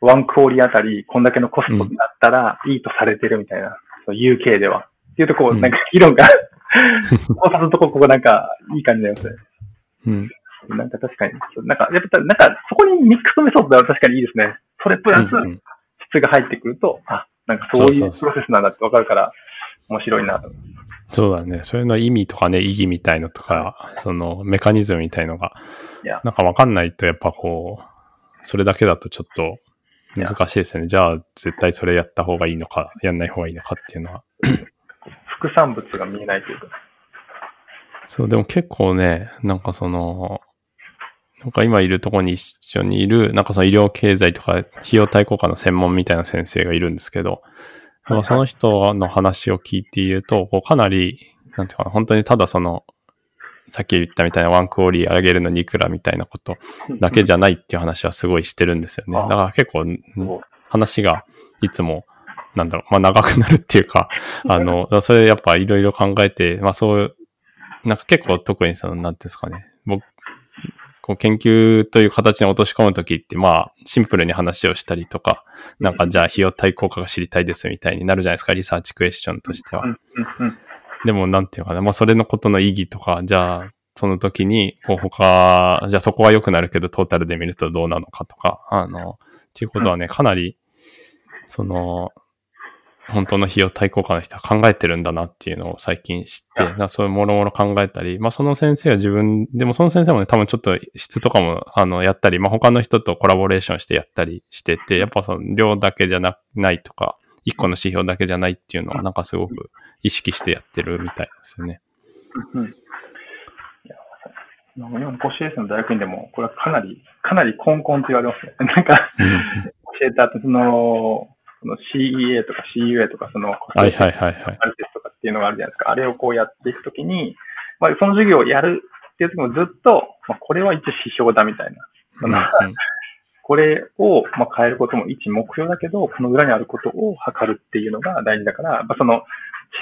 ワンクオリあたり、こんだけのコストになったらいいとされてるみたいな。UK では。っていうとこう、なんか議論が 考察のとこ、ここなんか、いい感じだよね。うん。なんか確かに。なんか、やっぱ、なんか、そこにミックスメソッドは確かにいいですね。それプラス、質が入ってくると、あ、なんかそういうプロセスなんだってわかるから、面白いなと。そうだね。それの意味とかね、意義みたいのとか、そのメカニズムみたいのが、なんかわかんないと、やっぱこう、それだけだとちょっと難しいですよね。じゃあ、絶対それやった方がいいのか、やんない方がいいのかっていうのは。副産物が見えないというか。そう、でも結構ね、なんかその、なんか今いるところに一緒にいる、なんかその医療経済とか費用対効果の専門みたいな先生がいるんですけど、はいはい、その人の話を聞いていると、こうかなり、なんていうかな、本当にただその、さっき言ったみたいなワンクオリー上げるのにいくらみたいなことだけじゃないっていう話はすごいしてるんですよね。だから結構、話がいつもなんだろう、まあ長くなるっていうか、あの、それやっぱいろいろ考えて、まあそう、なんか結構特にその、なんていうんですかね、僕、こう研究という形に落とし込むときって、まあ、シンプルに話をしたりとか、なんかじゃあ費用対効果が知りたいですみたいになるじゃないですか、リサーチクエスチョンとしては。でも、なんていうかな、まあそれのことの意義とか、じゃあ、その時に、こう他、じゃあそこは良くなるけどトータルで見るとどうなのかとか、あの、っていうことはね、かなり、その、本当の費用対効果の人は考えてるんだなっていうのを最近知って、そういうもろもろ考えたり、まあその先生は自分、でもその先生もね、多分ちょっと質とかも、あの、やったり、まあ他の人とコラボレーションしてやったりしてて、やっぱその量だけじゃなないとか、一個の指標だけじゃないっていうのはなんかすごく意識してやってるみたいですよね。うん。今のコシエスの大学院でも、これはかなり、かなりコンコンって言われますね。なんか、教えた後、その、その CEA とか CUA とか、その、はいはいはいはい。アルテスとかっていうのがあるじゃないですか。あれをこうやっていくときに、まあ、その授業をやるっていう時もずっと、まあ、これは一応指標だみたいな。うん これを、まあ、変えることも一目標だけど、この裏にあることを測るっていうのが大事だから、やっぱその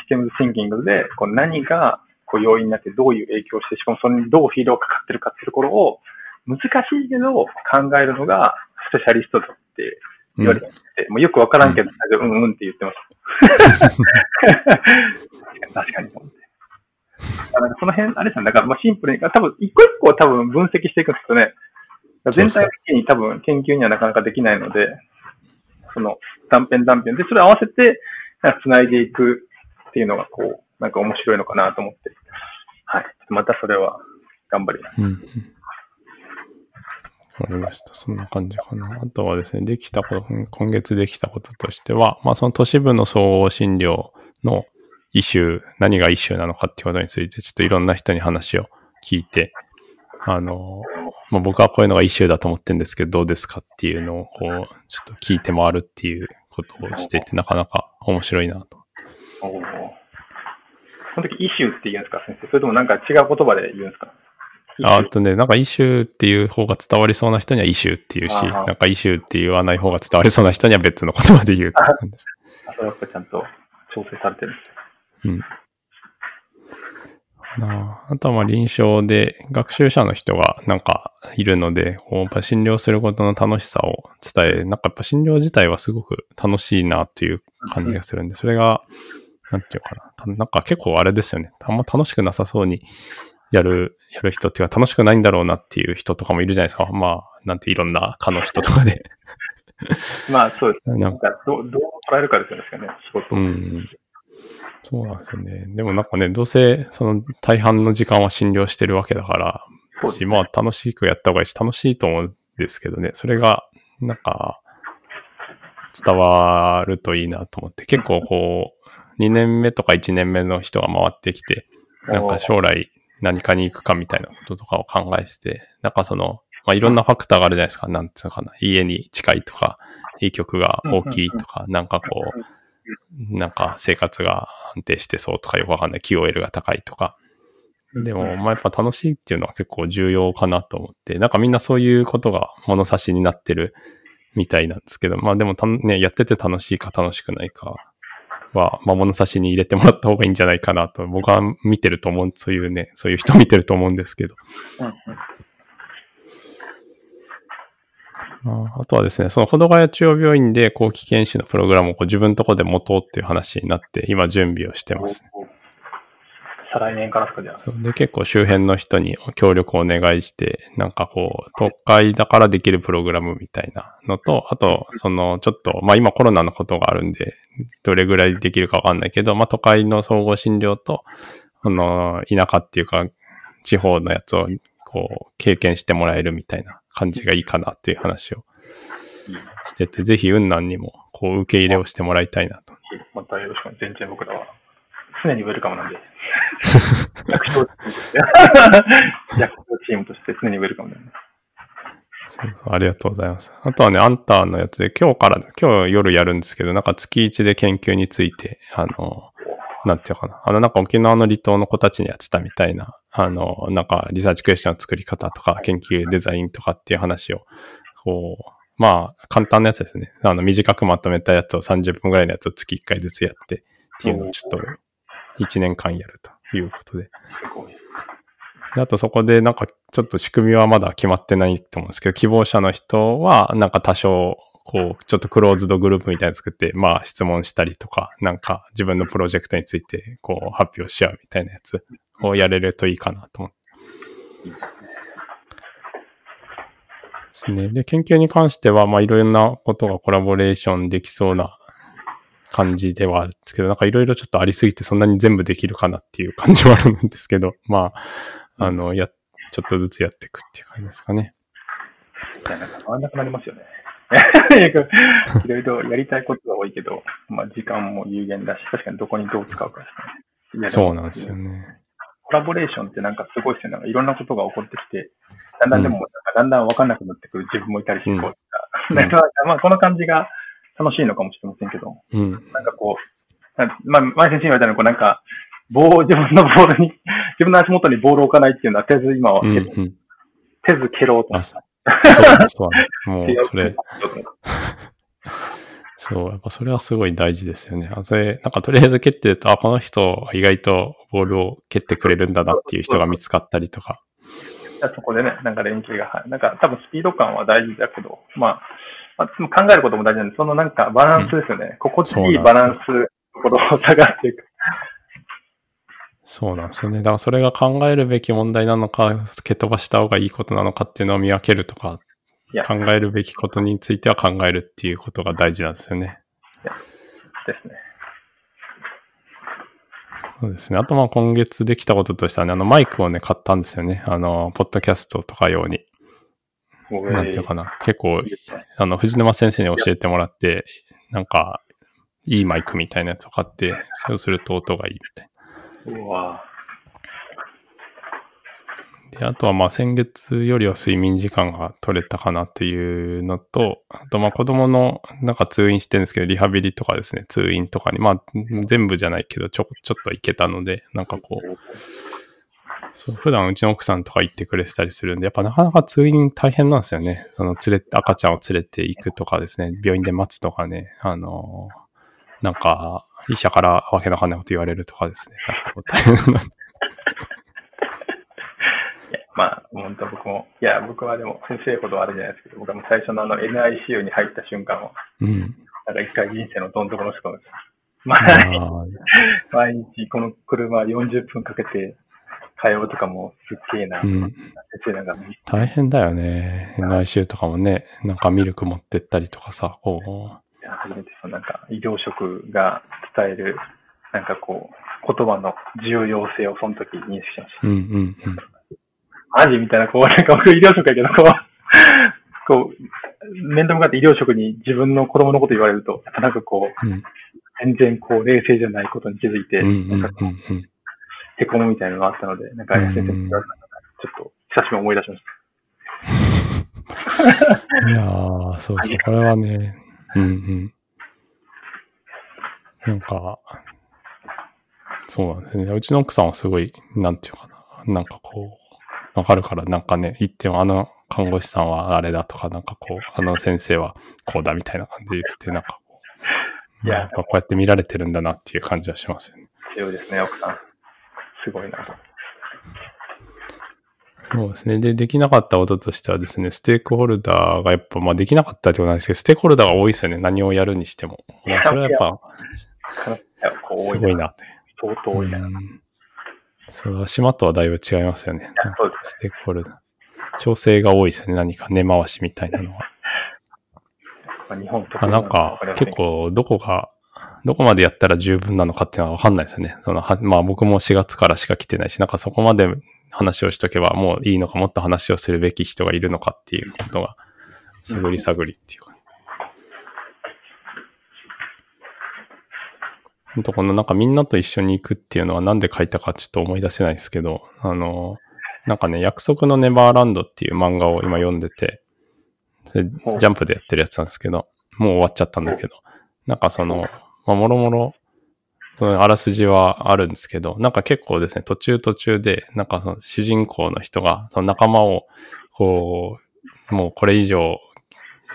システムズシンキングで、こう何がこう要因になってどういう影響をして、しかもそれにどうフィードがかかってるかっていうところを、難しいけど考えるのがスペシャリストだって言われて、うん、もうよくわからんけど、うん、うんうんって言ってます。確かに、確かに。その辺、あれですね、だからまあシンプルに、多分一個一個多分分析していくんですよね。全体的に多分研究にはなかなかできないので、その断片断片で、それを合わせて繋いでいくっていうのがこう、なんか面白いのかなと思って。はい。またそれは頑張ります。うんわかりました。そんな感じかな。あとはですね、できたこと、今月できたこととしては、まあその都市部の総合診療のイシュー、何がイシューなのかっていうことについて、ちょっといろんな人に話を聞いて、あの、まあ、僕はこういうのがイシューだと思ってるんですけど、どうですかっていうのを、こう、ちょっと聞いて回るっていうことをしていて、なかなか面白いなと。おその時イシューって言うんですか、先生それともなんか違う言葉で言うんですか？ああとね、なんかイシューっていう方が伝わりそうな人にはイシューっていうし、なんかイシューって言わない方が伝わりそうな人には別の言葉で言うって感じです。あとやっぱちゃんと調整されてるんですうん。なああとはまあ臨床で学習者の人がなんかいるので、こうやっぱ診療することの楽しさを伝え、なんかやっぱ診療自体はすごく楽しいなっていう感じがするんで、それが、なんていうかな、たなんか結構あれですよね。あんま楽しくなさそうにやる、やる人っていうか楽しくないんだろうなっていう人とかもいるじゃないですか。まあ、なんていろんな科の人とかで。まあそうです。ななんんかどう、どう捉えるかですよね、仕事を。うん。そうなんですよね。でもなんかね、どうせその大半の時間は診療してるわけだから、そうですまあ楽しくやった方がいいし、楽しいと思うんですけどね、それがなんか伝わるといいなと思って、結構こう、2年目とか1年目の人が回ってきて、なんか将来何かに行くかみたいなこととかを考えてて、なんかその、まあ、いろんなファクターがあるじゃないですか。なんつうのかな。家に近いとか、いい曲が大きいとか、なんかこう、なんか生活が安定してそうとかよくわかんない。QOL が高いとか。でも、まあやっぱ楽しいっていうのは結構重要かなと思って、なんかみんなそういうことが物差しになってるみたいなんですけど、まあでもたね、やってて楽しいか楽しくないかは、まあ物差しに入れてもらった方がいいんじゃないかなと、僕は見てると思う、そういうね、そういう人見てると思うんですけど。ああとはですね、その保土ヶ谷中央病院で後期研修のプログラムをこう自分のとこで持とうっていう話になって、今準備をしてます。おお再来年からですか、じゃあ。そうで、結構周辺の人に協力をお願いして、なんかこう、特会だからできるプログラムみたいなのと、あと、その、ちょっと、まあ今コロナのことがあるんで、どれぐらいできるかわかんないけど、まあ都会の総合診療と、あの、田舎っていうか、地方のやつを、こう、経験してもらえるみたいな感じがいいかなっていう話をしてて、ぜひ雲南にも、こう、受け入れをしてもらいたいなと。またよろしく。全然僕らは。常にウェルカムなんで。チームとして。常にウェルカムなんで。ありがとうございます。あとはね、アンターのやつで、今日から、今日夜やるんですけど、なんか月1で研究について、あの、なんていうかな。あの、なんか沖縄の離島の子たちにやってたみたいな、あの、なんかリサーチクエスチョンの作り方とか、研究デザインとかっていう話を、こう、まあ、簡単なやつですね。あの、短くまとめたやつを30分ぐらいのやつを月1回ずつやって、っていうのをちょっと、1年間やるということで。であとそこでなんかちょっと仕組みはまだ決まってないと思うんですけど、希望者の人はなんか多少、こう、ちょっとクローズドグループみたいに作って、まあ質問したりとか、なんか自分のプロジェクトについてこう発表し合うみたいなやつをやれるといいかなと思って。ですね。で、研究に関しては、まあいろんなことがコラボレーションできそうな感じではあるんですけど、なんかいろいろちょっとありすぎてそんなに全部できるかなっていう感じはあるんですけど、まあ、あの、や、ちょっとずつやっていくっていう感じですかね。いや、なんか回らなくなりますよね。いろいろやりたいことが多いけど、まあ時間も有限だし、確かにどこにどう使うかですね。そうなんですよ。ね。コラボレーションってなんかすごいですよね。なんかいろんなことが起こってきて、だんだんでも、だんだんわかんなくなってくる自分もいたりして、うんこううんなんかまあこの感じが楽しいのかもしれませんけど、うん。なんかこう、なまあ、前先生に言われたのは、こうなんか、棒を自分のボールに、自分の足元にボールを置かないっていうのは、とりあえず今は、うん。手ずうん。手ず蹴ろうとそうそうそうね。もう、それ、て。そう、やっぱそれはすごい大事ですよね。あそれ、なんかとりあえず蹴ってると、あ、この人は意外とボールを蹴ってくれるんだなっていう人が見つかったりとか。そこでね、なんか連携が、はいなんか多分スピード感は大事だけど、まあ、まあ、考えることも大事なんで、そのなんかバランスですよね。心地いいバランス、ところを探していく。そうなんですよね。だからそれが考えるべき問題なのか、蹴飛ばした方がいいことなのかっていうのを見分けるとか、考えるべきことについては考えるっていうことが大事なんですよね。ですね。そうですね。あとまあ今月できたこととしてはね、あのマイクをね、買ったんですよね。あの、ポッドキャストとか用に。なんていうかな。結構あの、藤沼先生に教えてもらって、なんか、いいマイクみたいなやつを買って、そうすると音がいいみたいうわ。な。で、あとはまあ先月よりは睡眠時間が取れたかなっていうのと、あとまあ子供のなんか通院してるんですけど、リハビリとかですね、通院とかに、まあ全部じゃないけど、ちょ、ちょっと行けたので、なんかこう、そう普段うちの奥さんとか行ってくれてたりするんで、やっぱなかなか通院大変なんですよね。その連れ、赤ちゃんを連れて行くとかですね、病院で待つとかね、あのーなんか、医者からわけのわかんないこと言われるとかですね。なんかこう大変な。まあ、本当僕も、いや、僕はでも先生ほどあれじゃないですけど、僕はもう最初のあの NICU に入った瞬間は、うん。なんか一回人生のどん底の人です。まああ、ー毎日この車40分かけて通うとかもすっげえな。うん。大変だよね。内周とかもね、なんかミルク持ってったりとかさ、こいや初めてそのなんか医療職が伝える、なんかこう、言葉の重要性をその時認識しましう、うんうんうん。た。マジみたいな、こう、なんか僕医療職やけど、こう、こう、面と向かって医療職に自分の子供のこと言われると、なんかこう、うん全然こう、冷静じゃないことに気づいて、うんうんうんなんかうん。へこむみたいなのがあったので、なんか、先生に言われたのが、ちょっと、久しぶりに思い出しました。いやー、そうそう、これはね、うんうん。なんか、そうなんですね。うちの奥さんはすごい、なんていうかな、なんかこう、わかるから、なんかね、言ってもあの看護師さんはあれだとか、なんかこう、あの先生はこうだみたいな感じで言ってて、なんかこう、いやこうやって見られてるんだなっていう感じはしますよね。強いですね、奥さん。すごいなと。そうですね。で、できなかったこととしてはですね、ステークホルダーがやっぱ、まあできなかったってことなんですけど、ステークホルダーが多いですよね。何をやるにしても。まあそれはやっぱ、すごいなって。相当多いな。うんそう、島とはだいぶ違いますよね。やそうですステークホルダー。調整が多いですよね。何か根回しみたいなのは。まあ、日本とあなんか、結構、どこが、どこまでやったら十分なのかっていうのはわかんないですよね。そのは、まあ僕も4月からしか来てないし、なんかそこまで話をしとけばもういいのか、もっと話をするべき人がいるのかっていうことが、探り探りっていうか。ほんとこのなんかみんなと一緒に行くっていうのはなんで書いたかちょっと思い出せないですけど、あの、なんかね、約束のネバーランドっていう漫画を今読んでて、ジャンプでやってるやつなんですけど、もう終わっちゃったんだけど、なんかその、まあ、もろもろ、そのあらすじはあるんですけど、なんか結構ですね、途中途中で、なんかその主人公の人が、その仲間を、こう、もうこれ以上、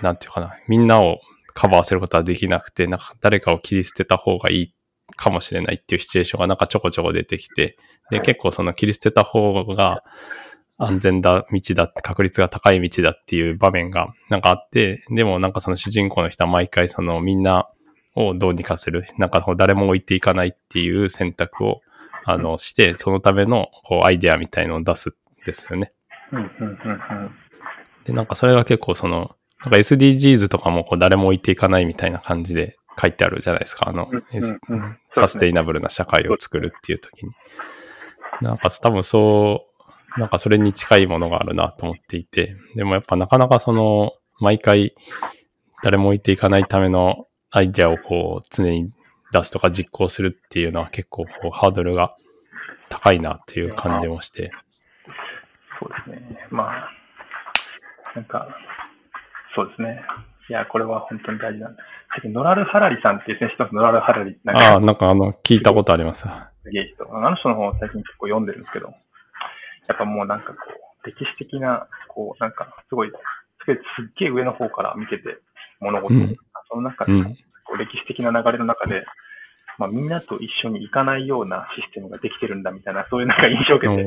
なんていうかな、みんなをカバーすることはできなくて、なんか誰かを切り捨てた方がいいかもしれないっていうシチュエーションがなんかちょこちょこ出てきて、で、結構その切り捨てた方が安全だ、道だ、確率が高い道だっていう場面がなんかあって、でもなんかその主人公の人は毎回そのみんなをどうにかする、なんか誰も置いていかないっていう選択を、あの、して、そのためのこうアイデアみたいのを出すんですよね。うん、うん、うん、うん。で、なんかそれが結構その、なんか SDGs とかもこう誰も置いていかないみたいな感じで書いてあるじゃないですか。あの、サステイナブルな社会を作るっていう時に。なんか多分そう、なんかそれに近いものがあるなと思っていて、でもやっぱなかなかその、毎回誰も置いていかないためのアイデアをこう常に出すとか実行するっていうのは結構こうハードルが高いなっていう感じもして。そうですね。まあ、なんか、そうですね。いや、これは本当に大事なんです。最近ノラル・ハラリさんっていう選手とノラル・ハラリ、なんああ、かなんかあの、聞いたことあります。すげえ人。あの人の方最近結構読んでるんですけど、やっぱもうなんかこう、歴史的な、こう、なんかすごい、すごいすっげえ上の方から見てて、物事を、うんその中で、うん。こう歴史的な流れの中で、まあみんなと一緒に行かないようなシステムができてるんだみたいな、そういうなんか印象を受けて、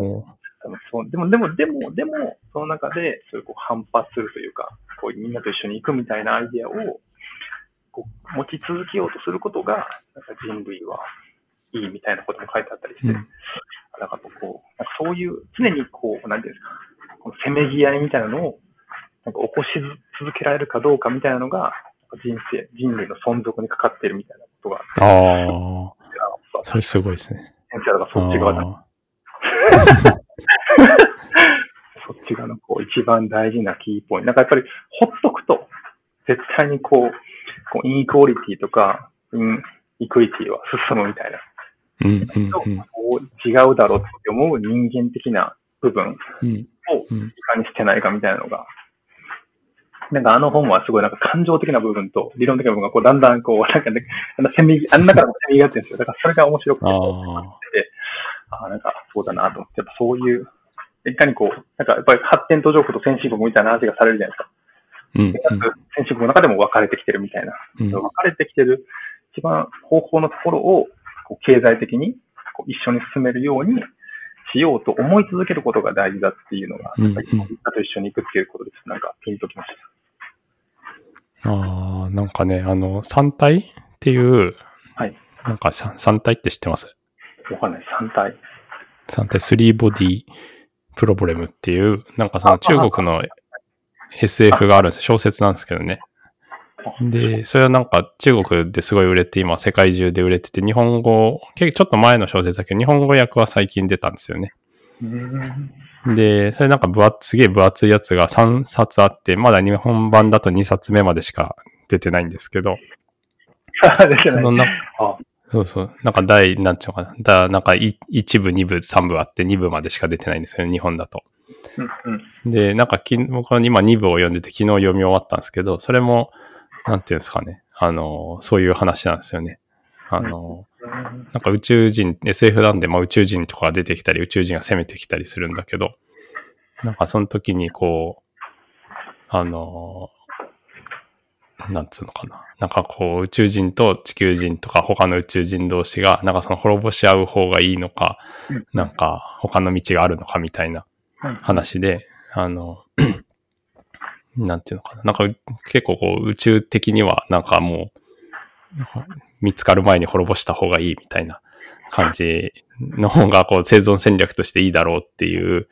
そう。でも、でも、でも、でも、その中で、そういうこう反発するというか、こうみんなと一緒に行くみたいなアイデアをこう持ち続けようとすることが、なんか人類はいいみたいなことも書いてあったりして、うん。なんかこう、そういう、常にこう、なんていうんですか、このせめぎ合いみたいなのを、なんか起こし続けられるかどうかみたいなのが、人生、人類の存続にかかっているみたいなことが。ああそれすごいですね。先生だからそっち側だ。あ そっち側のこう一番大事なキーポイント。なんかやっぱりほっとくと、絶対にこう、こうインイクオリティとか、インイクイティは進むみたいな。ーうんうん。とうん違うだろうって思う人間的な部分をうん。いうん。かにしてないかみたいなのが、なんかあの本はすごいなんか感情的な部分と理論的な部分がこうだんだんこう、なんかね、あのせめぎ、あん中からもせめぎ合ってるんですよ。だからそれが面白くて、ああ、あ、なんかそうだなと思って、やっぱそういう、いかにこう、なんかやっぱり発展途上国と先進国みたいな話がされるじゃないですか。うん。でか先進国の中でも分かれてきてるみたいな。うん。分かれてきてる一番方法のところをこう経済的にこう一緒に進めるようにしようと思い続けることが大事だっていうのが、うんやっぱりと一緒に行くっていうことです。なんかピンときましたああ、なんかね、あの、三体っていう、た。はい。なんか三三体って知ってます？わかんない。3体。三体、スリーボディプロブレムっていう、なんかその中国の SF があるんです小説なんですけどね。で、それはなんか中国ですごい売れて、今世界中で売れてて、日本語、結構ちょっと前の小説だけど、日本語訳は最近出たんですよね。うん。で、それなんか分厚、すげえ分厚いやつが3冊あって、まだ日本版だと2冊目までしか出てないんですけど。そのなあそうそう、なんか第、なんちゅうのかな、だなんかい1部、2部、3部あって2部までしか出てないんですよね、日本だと。うんうん。で、なんかき僕は今2部を読んでて昨日読み終わったんですけど、それも、なんていうんですかね、あの、そういう話なんですよね。あの、なんか宇宙人、SF なんで、まあ宇宙人とか出てきたり、宇宙人が攻めてきたりするんだけど、なんかその時にこう、あの、なんつうのかな。なんかこう宇宙人と地球人とか他の宇宙人同士が、なんかその滅ぼし合う方がいいのか、なんか他の道があるのかみたいな話で、あの、なんていうのかな。なんか結構こう宇宙的にはなんかもう、なんか見つかる前に滅ぼした方がいいみたいな感じの方がこう生存戦略としていいだろうっていう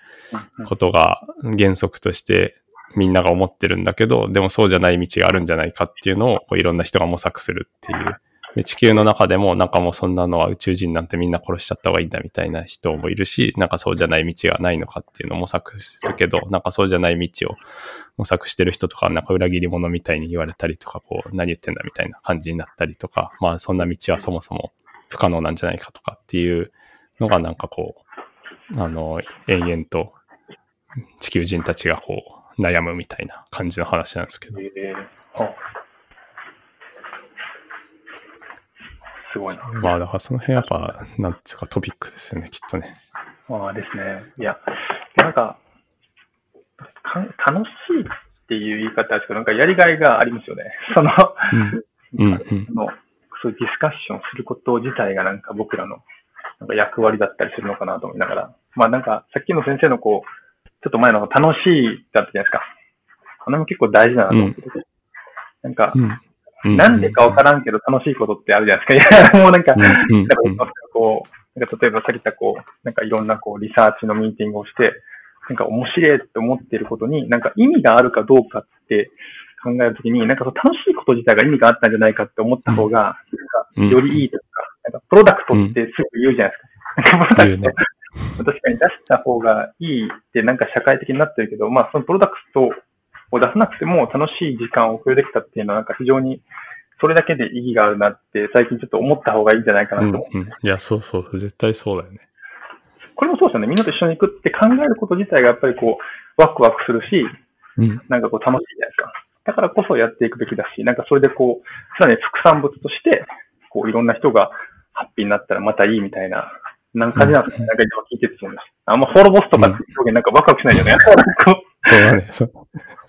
ことが原則としてみんなが思ってるんだけど、でもそうじゃない道があるんじゃないかっていうのをこういろんな人が模索するっていう。で地球の中でもなんかもうそんなのは宇宙人なんてみんな殺しちゃった方がいいんだみたいな人もいるし、なんかそうじゃない道がないのかっていうのを模索するけど、なんかそうじゃない道を模索してる人とかなんか裏切り者みたいに言われたりとか、こう何言ってんだみたいな感じになったりとか、まあそんな道はそもそも不可能なんじゃないかとかっていうのがなんかこう、あの、延々と地球人たちがこう悩むみたいな感じの話なんですけど。えーすごいな。まあだからその辺やっぱ、なんつうかトピックですよね、きっとね。ああですね。いや、なんか、か楽しいっていう言い方ですけど、なんかやりがいがありますよね。その、うん。うん、うん。のそういうディスカッションすること自体がなんか僕らのなんか役割だったりするのかなと思いながら。まあなんか、さっきの先生のこう、ちょっと前の楽しいだったじゃないですか。あれも結構大事だなと思ってて。なんか、うん。うなんでかわからんけど楽しいことってあるじゃないですか。いや、もうなんか、なんかこう、なんか例えばさっき言ったこう、なんかいろんなこうリサーチのミーティングをして、なんか面白いって思っていることに、なんか意味があるかどうかって考えるときに、なんかその楽しいこと自体が意味があったんじゃないかって思った方が、なんかうん。よりいいというか、なんかプロダクトってすぐ言うじゃないですか。プロダクト、確かに出した方がいいってなんか社会的になってるけど、まあそのプロダクトを出さなくても楽しい時間を共有できたっていうのはなんか非常にそれだけで意義があるなって最近ちょっと思った方がいいんじゃないかなと思うん、うん。いや、そうそう、絶対そうだよね。これもそうですよね。みんなと一緒に行くって考えること自体がやっぱりこう、ワクワクするし、うん。なんかこう楽しいじゃないですか。だからこそやっていくべきだし、なんかそれでこう、さらに副産物として、こういろんな人がハッピーになったらまたいいみたいな、なんか感じなんですね。なんか今聞いててそうです。あんま滅ぼすとかっていう表現なんかワクワクしないよね。こ そうだね。そう。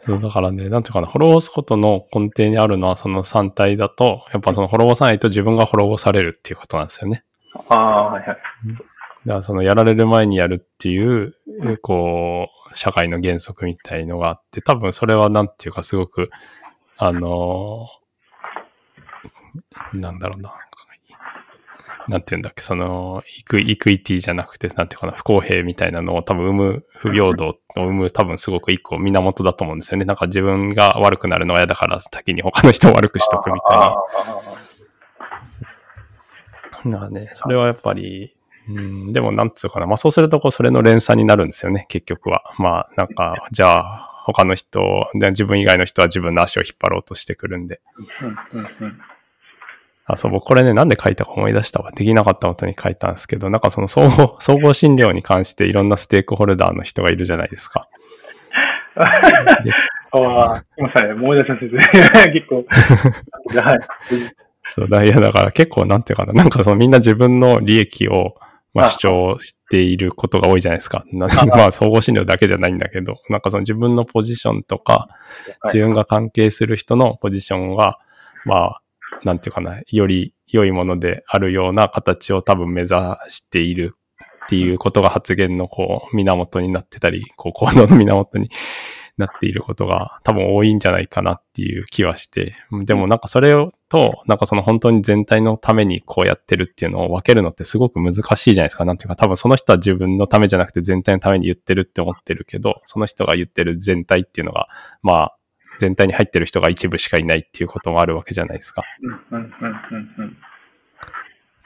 そう、だからね、なんていうかな、滅ぼすことの根底にあるのはその3体だと、やっぱその滅ぼさないと自分が滅ぼされるっていうことなんですよね。うああ、はいはい。だからそのやられる前にやるっていう、こう、社会の原則みたいのがあって、多分それはなんていうかすごく、あのなんだろうな。なんていうんだっけ、その、イクイクイティじゃなくて、なんていうかな、不公平みたいなのを多分生む、不平等を生む多分すごく一個源だと思うんですよね。なんか自分が悪くなるのは嫌だから先に他の人を悪くしとくみたいな。ああだからね、それはやっぱり、うん、でもなんつうかな、まあそうするとこうそれの連鎖になるんですよね、結局は。まあなんか、じゃあ他の人、で自分以外の人は自分の足を引っ張ろうとしてくるんで。あ、そう、僕これね、なんで書いたか思い出したわ。できなかったことに書いたんですけど、なんかその総合、総合診療に関していろんなステークホルダーの人がいるじゃないですか。で ああ、今さね、思い出した先生。結構、はい。そうだ、いやだから結構なんていうかな、なんかそのみんな自分の利益を、まあ、あ主張していることが多いじゃないですか。なあまあ、総合診療だけじゃないんだけど、なんかその自分のポジションとか、はい自分が関係する人のポジションが、まあ、なんていうかな、より良いものであるような形を多分目指しているっていうことが発言のこう、源になってたり、こう、行動の源になっていることが多分多いんじゃないかなっていう気はして、でもなんかそれをと、なんかその本当に全体のためにこうやってるっていうのを分けるのってすごく難しいじゃないですか。なんていうか多分その人は自分のためじゃなくて全体のために言ってるって思ってるけど、その人が言ってる全体っていうのが、まあ、全体に入ってる人が一部しかいないっていうこともあるわけじゃないですか。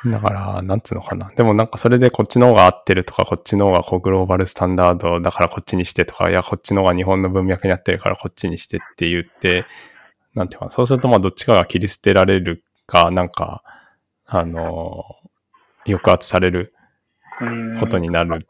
だから、なんつうのかな。でもなんかそれでこっちの方が合ってるとか、こっちの方がこうグローバルスタンダードだからこっちにしてとか、いや、こっちの方が日本の文脈に合ってるからこっちにしてって言って、なんていうかな。そうするとまあどっちかが切り捨てられるか、なんか、あの抑圧されることになる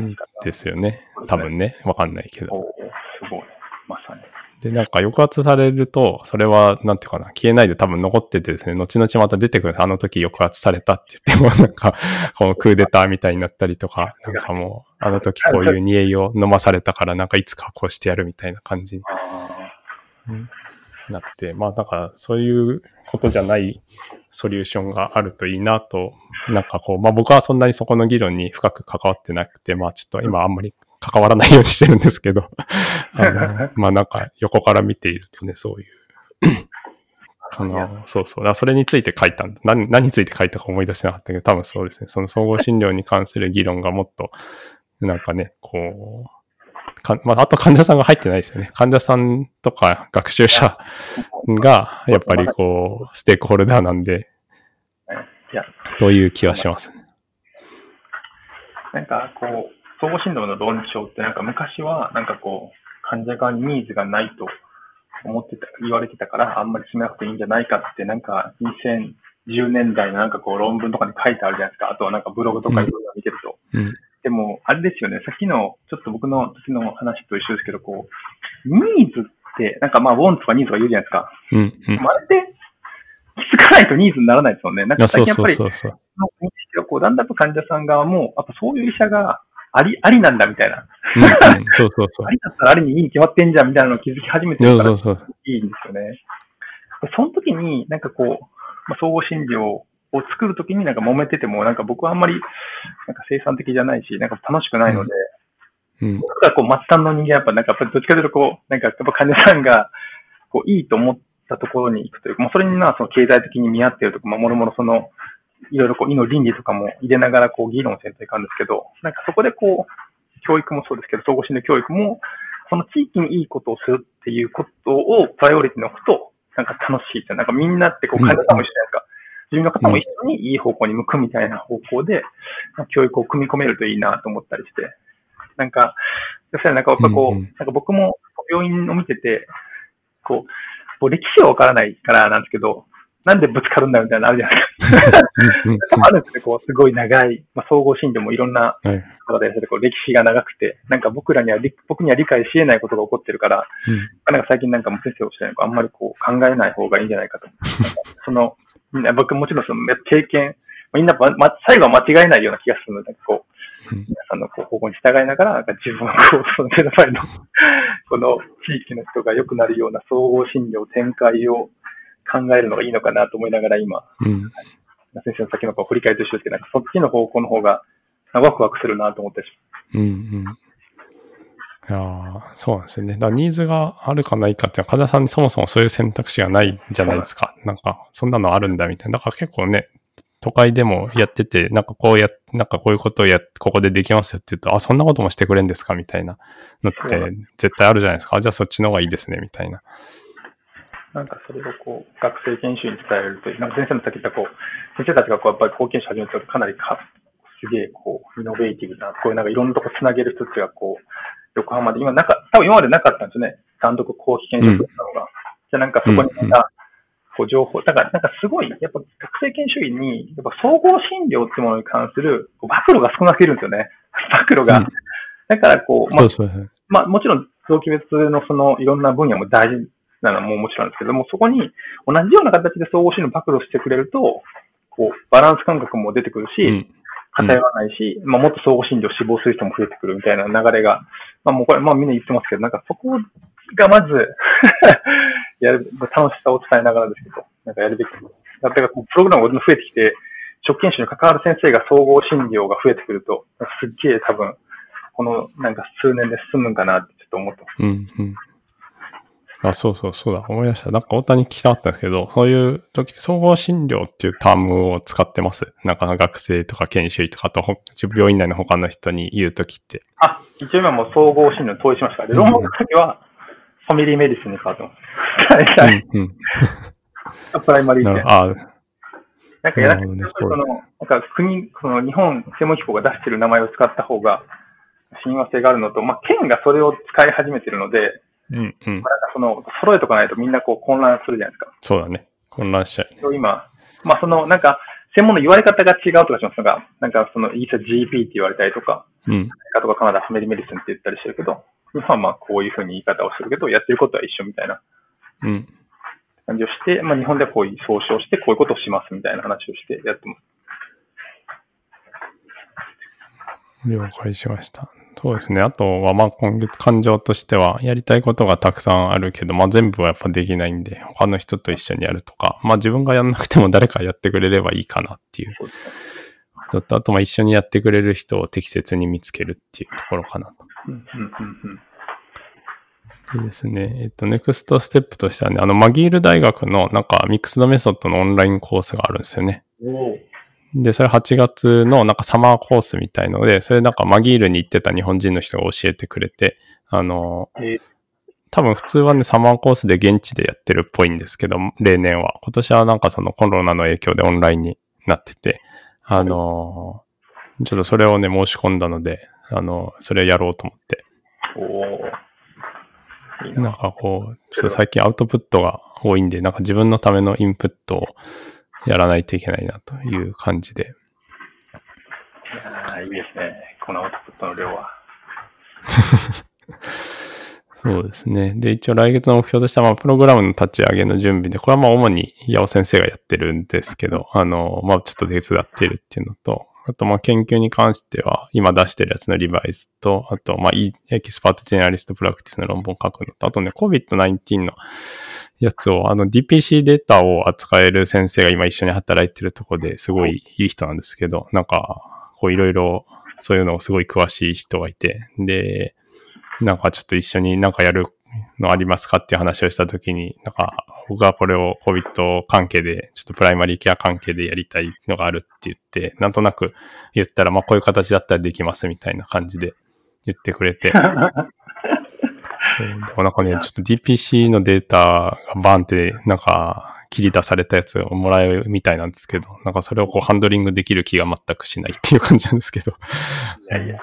んですよね。多分ね。わかんないけど。おすごい。まさに。で、なんか抑圧されると、それは、なんていうかな、消えないで多分残っててですね、後々また出てくるんです。あの時抑圧されたって言っても、なんか、このクーデターみたいになったりとか、なんかもう、あの時こういう煮えを飲まされたから、なんかいつかこうしてやるみたいな感じにあなって、まあ、だから、そういうことじゃないソリューションがあるといいなと、なんかこう、まあ僕はそんなにそこの議論に深く関わってなくて、まあちょっと今あんまり関わらないようにしてるんですけど、あの、まあなんか横から見ているとね、そういう。あの、そうそう。それについて書いたんだ。何、何について書いたか思い出せなかったけど、多分そうですね。その総合診療に関する議論がもっと、なんかね、こう、かまあ、あと患者さんが入ってないですよね。患者さんとか学習者が、やっぱりこう、ステークホルダーなんで、という気はしますね。なんかこう、総合診療の論調ってなんか昔はなんかこう、患者側にニーズがないと思ってた、言われてたからあんまり進めなくていいんじゃないかってなんか2010年代のなんかこう論文とかに書いてあるじゃないですか。あとはなんかブログとかいろいろ見てると。うん。でも、あれですよね、さっきの、ちょっと僕の時の話と一緒ですけど、こう、ニーズって、なんかまあ、ウォンとかニーズとか言うじゃないですか。うん。うん。いまあ、あれって、気づかないとニーズにならないですもんね。なんか最近やっぱり、そうそうそう。の認識がこう、だんだんと患者さん側も、やっぱそういう医者があり、ありなんだみたいな。うん、うん。そうそうそうあ。りだったらありにいいに決まってんじゃんみたいなのを気づき始めてるからそうそうそう。いいんですよね。その時に、なんかこう、まあ、総合診療を作る時になんか揉めてても、なんか僕はあんまり、なんか生産的じゃないし、なんか楽しくないので、うん。僕はこう、末端の人間はやっぱ、なんかどっちかというとこう、なんかやっぱ患者さんが、こう、いいと思ったところに行くというか、もうそれにはその経済的に見合っているとか、まあ、もろもろその、いろいろこう、医の倫理とかも入れながらこう、議論せんといかんですけど、なんかそこでこう、教育もそうですけど、総合診療教育も、その地域にいいことをするっていうことをプライオリティに置くと、なんか楽しいですよ。なんかみんなってこう、患者さんも一緒じゃないですか。自分の方も一緒にいい方向に向くみたいな方向で、教育を組み込めるといいなと思ったりして。なんか、そしたらなんかやっぱこう、なんか僕も病院を見てて、こう、こう歴史はわからないからなんですけど、なんでぶつかるんだみたいなのあるじゃないですか。あるんですね、こう、すごい長い、まあ、総合診療もいろんなはい。方でやっててこう歴史が長くて、なんか僕らには理、僕には理解し得ないことが起こってるから、うん。なんか最近なんかもう先生おっしゃるようにあんまりこう考えない方がいいんじゃないかと。その、みんな僕もちろんその経験、みんな、ま、ま最後は間違えないような気がするので、こう、うん皆さんのこう方向に従いながら、なんか自分はこう、その目の前の、この地域の人が良くなるような総合診療展開を考えるのがいいのかなと思いながら今、うん。先生の先のこう振り返りと一緒ですけど、なんかそっちの方向の方がワクワクするなと思ってしうんうん。いやーそうなんですよね。だからニーズがあるかないかっていうのは、患者さんにそもそもそういう選択肢がないじゃないですか。なんか、そんなのあるんだみたいな。だから結構ね、都会でもやってて、なんかこうや、なんかこういうことをや、ここでできますよって言うと、あ、そんなこともしてくれるんですかみたいなのって絶対あるじゃないですか。あじゃあそっちの方がいいですね、みたいな。なんかそれをこう、学生研修に伝えると、なんか先生のさっき言ったこう、先生たちがこう、やっぱり貢献者始めるとかなりか、すげえこう、イノベーティブな、こういうなんかいろんなとこつなげる人たちがこう、横浜で今なんか、多分今までなかったんですよね。単独公費研修だったのが。じゃあなんかそこにまた、こう情報、だからなんかすごい、やっぱ学生研修医に、やっぱ総合診療ってものに関するこう暴露が少なすぎるんですよね。暴露が。うんだからこう、まあ。まあもちろん臓器別のそのいろんな分野も大事なのももちろんですけども、そこに同じような形で総合診療暴露してくれると、こう、バランス感覚も出てくるし、うん。偏らないし、まあもっと総合診療死亡する人も増えてくるみたいな流れが、まあもうこれ、まあみんな言ってますけど、なんかそこがまず やる、楽しさを伝えながらですけど、なんかやるべき。だからこうプログラムが増えてきて、職研修に関わる先生が総合診療が増えてくると、すっげえ多分、このなんか数年で進むんかなってちょっと思ってます。うん。うん。あ、そうそうそうだ。思い出した。なんか大谷聞きたかったんですけど、そういう時って総合診療っていうタームを使ってます。なんか学生とか研修医とかあとほ病院内の他の人に言う時って。あ、一応今もう総合診療に統一しました。で、論文の時は、 family medicine に変わってます。大体、うん。うん。primary でなる。あなんかやらなるほどねその、なんか国、その日本専門機構が出してる名前を使った方が親和性があるのと、まあ、県がそれを使い始めてるので、うん。うん。まあ、なんかその、揃えとかないとみんなこう混乱するじゃないですか。そうだね。混乱しちゃう今、まあ、その、なんか、専門の言われ方が違うとかしますが、なんかその、イギリスは GP って言われたりとか、うん。カとかカナダは family medicine って言ったりしてるけど、日本はまあこういうふうに言い方をするけど、やってることは一緒みたいなうん。感じをして、まあ日本ではこういう総称してこういうことをしますみたいな話をしてやってます。了解しました。そうですね。あとは、まあ今月感情としては、やりたいことがたくさんあるけど、まあ全部はやっぱできないんで、他の人と一緒にやるとか、まあ自分がやんなくても誰かやってくれればいいかなっていうそうですね。ことと、あとまあ一緒にやってくれる人を適切に見つけるっていうところかなと。う、ですね。えっと、ネクストステップとしてはね、あの、マギール大学のなんかミックスドメソッドのオンラインコースがあるんですよね。で、それ8月のなんかサマーコースみたいので、それなんかマギールに行ってた日本人の人が教えてくれて、あの、えー多分普通はね、サマーコースで現地でやってるっぽいんですけど、例年は。今年はなんかそのコロナの影響でオンラインになってて、あの、ちょっとそれをね、申し込んだので、あの、それやろうと思って。おな。なんかこう、最近アウトプットが多いんで、なんか自分のためのインプットをやらないといけないなという感じで。あーいいですね。このアウトプットの量は。そうですね。で、一応来月の目標としては、まあ、プログラムの立ち上げの準備で、これはまあ、主に、八尾先生がやってるんですけど、あの、まあ、ちょっと手伝っているっていうのと、あと、まあ、研究に関しては、今出してるやつのリバイスと、あと、まあ、expert generalist practice の論文を書くのと、あとね、COVID-19 のやつを、あの、DPC データを扱える先生が今一緒に働いてるところですごいい。い人なんですけど、なんか、こういろいろ、そういうのをすごい詳しい人がいて、で、なんかちょっと一緒になんかやるのありますかっていう話をしたときに、なんか僕はこれを COVID 関係で、ちょっとプライマリーケア関係でやりたいのがあるって言って、なんとなく言ったら、まあこういう形だったらできますみたいな感じで言ってくれて、でもなんかね、ちょっと DPC のデータがバーンって、なんか切り出されたやつをもらえるみたいなんですけど、なんかそれをこうハンドリングできる気が全くしないっていう感じなんですけど、いやいや。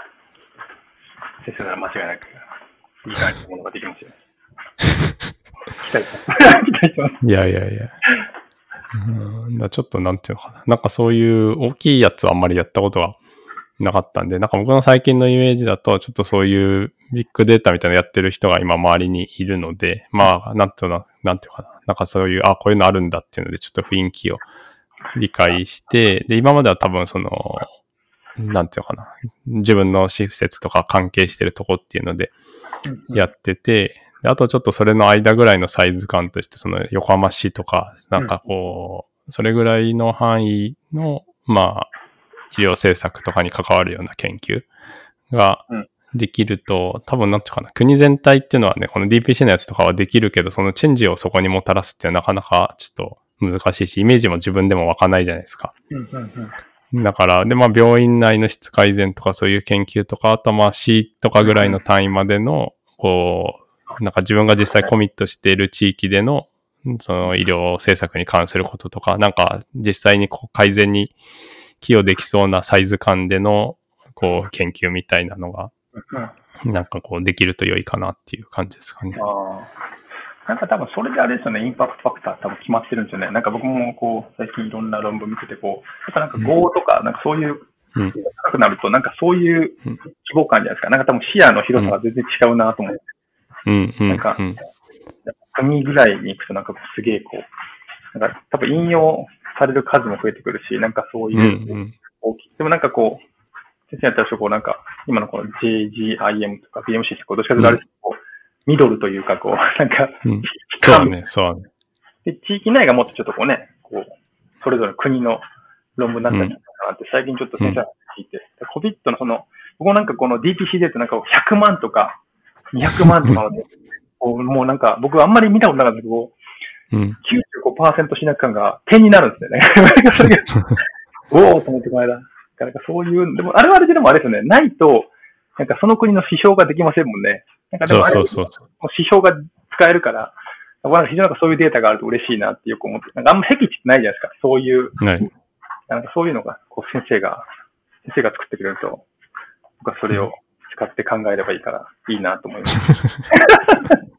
先生なら間違いなく、いい感じのものができますよ。期待してます。期待してます。いやいやいや。うん、だちょっとなんていうのかな。なんかそういう大きいやつはあんまりやったことがなかったんで、なんか僕の最近のイメージだと、ちょっとそういうビッグデータみたいなのやってる人が今周りにいるので、まあ、なんていうの、なんていうかな。なんかそういう、あ、こういうのあるんだっていうので、ちょっと雰囲気を理解して、で、今までは多分その、なんていうのかな。自分の施設とか関係してるとこっていうので、やってて、であとちょっとそれの間ぐらいのサイズ感として、その横浜市とか、なんかこう、それぐらいの範囲の、まあ、医療政策とかに関わるような研究がうんできると、多分なんていうかな、国全体っていうのはね、この DPC のやつとかはできるけど、そのチェンジをそこにもたらすっていうのはなかなかちょっと難しいし、イメージも自分でもわかんないじゃないですか。だから、で、まあ、病院内の質改善とかそういう研究とか、あとまあ、市とかぐらいの単位までの、こう、なんか自分が実際コミットしている地域での、その医療政策に関することとか、なんか実際にこう改善に寄与できそうなサイズ感での、こう、研究みたいなのが、なんかこう、できると良いかなっていう感じですかね。あ。なんか多分それであれですよね、インパクトファクター多分決まってるんですよね。なんか僕もこう、最近いろんな論文見ててこう、やっぱなんか5とか、なんかそういう、うん高くなると、なんかそういう規模感じゃないですか。なんか多分視野の広さが全然違うなと思って。うん、うん、なんかうん。組ぐらいに行くとなんかすげえこう、なんか多分引用される数も増えてくるし、なんかそういうう、ん大きい。でもなんかこう、先生やったらこうなんか、今のこの JGIM とか BMC ってこう、どっちかというとあれ、こう、ミドルというかこう、なんか、うん。うん。そうだね、そうだね。で、地域内がもっとちょっとこうね、こう、それぞれ国の論文になったりとかなって、最近ちょっと先生の話聞いて、で COVID のその、僕もなんかこの DPC でってなんか100万とか、200万とか こうもうなんか僕あんまり見たことなかったけど、うん。95%しな感が点になるんですよね。それが、おおと思ってこの間。なんかそういう、でもあれはあれででもあれですよね、ないと、なんかその国の指標ができませんもんね。なんかでそうもそうそうそう。指標が使えるから、僕は非常になんかそういうデータがあると嬉しいなってよく思って、なんかあんま僻地ってないじゃないですか。そういう、はい。なんかそういうのが、こう先生が、先生が作ってくれると、僕はそれを使って考えればいいから、いいなと思います。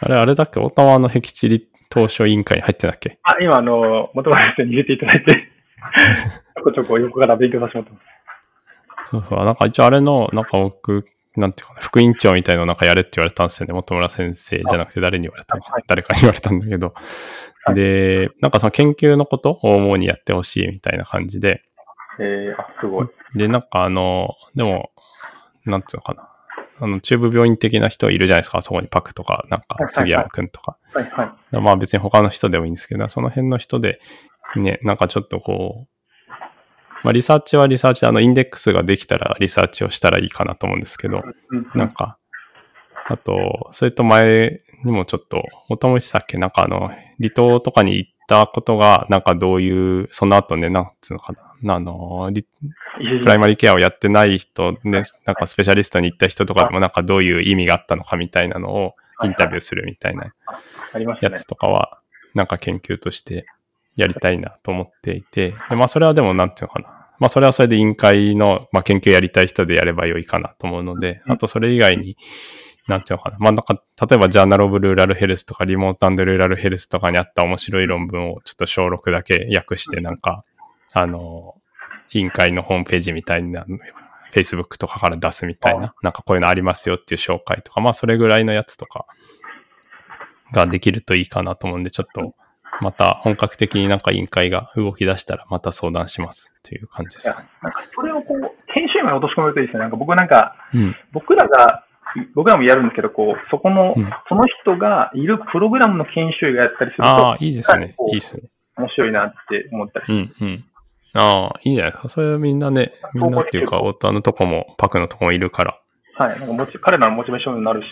あれ、あれだっけ？オタワの僻地理当初委員会に入ってたっけ？あ、今あの、元々先生に入れていただいて、ちょこちょこ横から勉強させてもらってます。そうそう。なんか一応あれの、なんか僕、なんていうかな、副委員長みたいのなんかやれって言われたんですよね。本村先生じゃなくて誰に言われたのかはい誰かに言われたんだけど。はいで、なんかその研究のことを主にやってほしいみたいな感じで。えー、あ、すごい。で、なんかあの、でも、なんつうのかな。あの、中部病院的な人いるじゃないですか。そこにパクとか、なんか杉山くんとか。はい、はい。まあ別に他の人でもいいんですけど、その辺の人で、ね、なんかちょっとこう、まあリサーチはリサーチで、あのインデックスができたらリサーチをしたらいいかなと思うんですけど、うん。なんか、あと、それと前にもちょっと、おともしさっけ、なんかあの、離島とかに行ったことが、なんかどういう、その後ね、なんつうのかな、あの、リプライマリーケアをやってない人ね、なんかスペシャリストに行った人とかでもなんかどういう意味があったのかみたいなのをインタビューするみたいなやつ。とかは、なんか研究としてやりたいなと思っていて、でまあそれはでもなんていうのかな。まあそれはそれで委員会の、まあ、研究やりたい人でやればよいかなと思うので、うんあとそれ以外に、なんていうのかな。まあなんか、例えばジャーナルオブルーラルヘルスとかリモートルーラルヘルスとかにあった面白い論文をちょっと小6だけ訳してなんか、あの、委員会のホームページみたいな、Facebook とかから出すみたいな、なんかこういうのありますよっていう紹介とか、まあそれぐらいのやつとかができるといいかなと思うんで、ちょっとまた本格的になんか委員会が動き出したらまた相談しますという感じですかね。なんかそれをこう、研修員まで落とし込めるといいですね。なんか僕なんか、うん。僕らが、僕らもやるんですけど、こう、そこの、うんその人がいるプログラムの研修医がやったりすると、ああ、いいですねいいですね。面白いなって思ったりしうん、うん。ああ、いいんじゃないですか。それはみんなね、みんなっていうか、オタのとこも、パクのとこもいるから。はい。なんかモチ彼らのモチベーションになるし、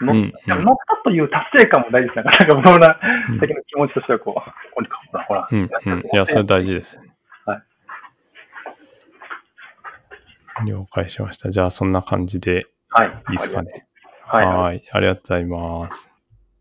乗ったという達成感も大事ですね。なんか僕の的な気持ちとしてはこう、あここにか、ほら、ほら。うん、うん。いや、それ大事です。はい。了解しました。じゃあ、そんな感じではい。いいですかね。はい。はい。ありがとうございます。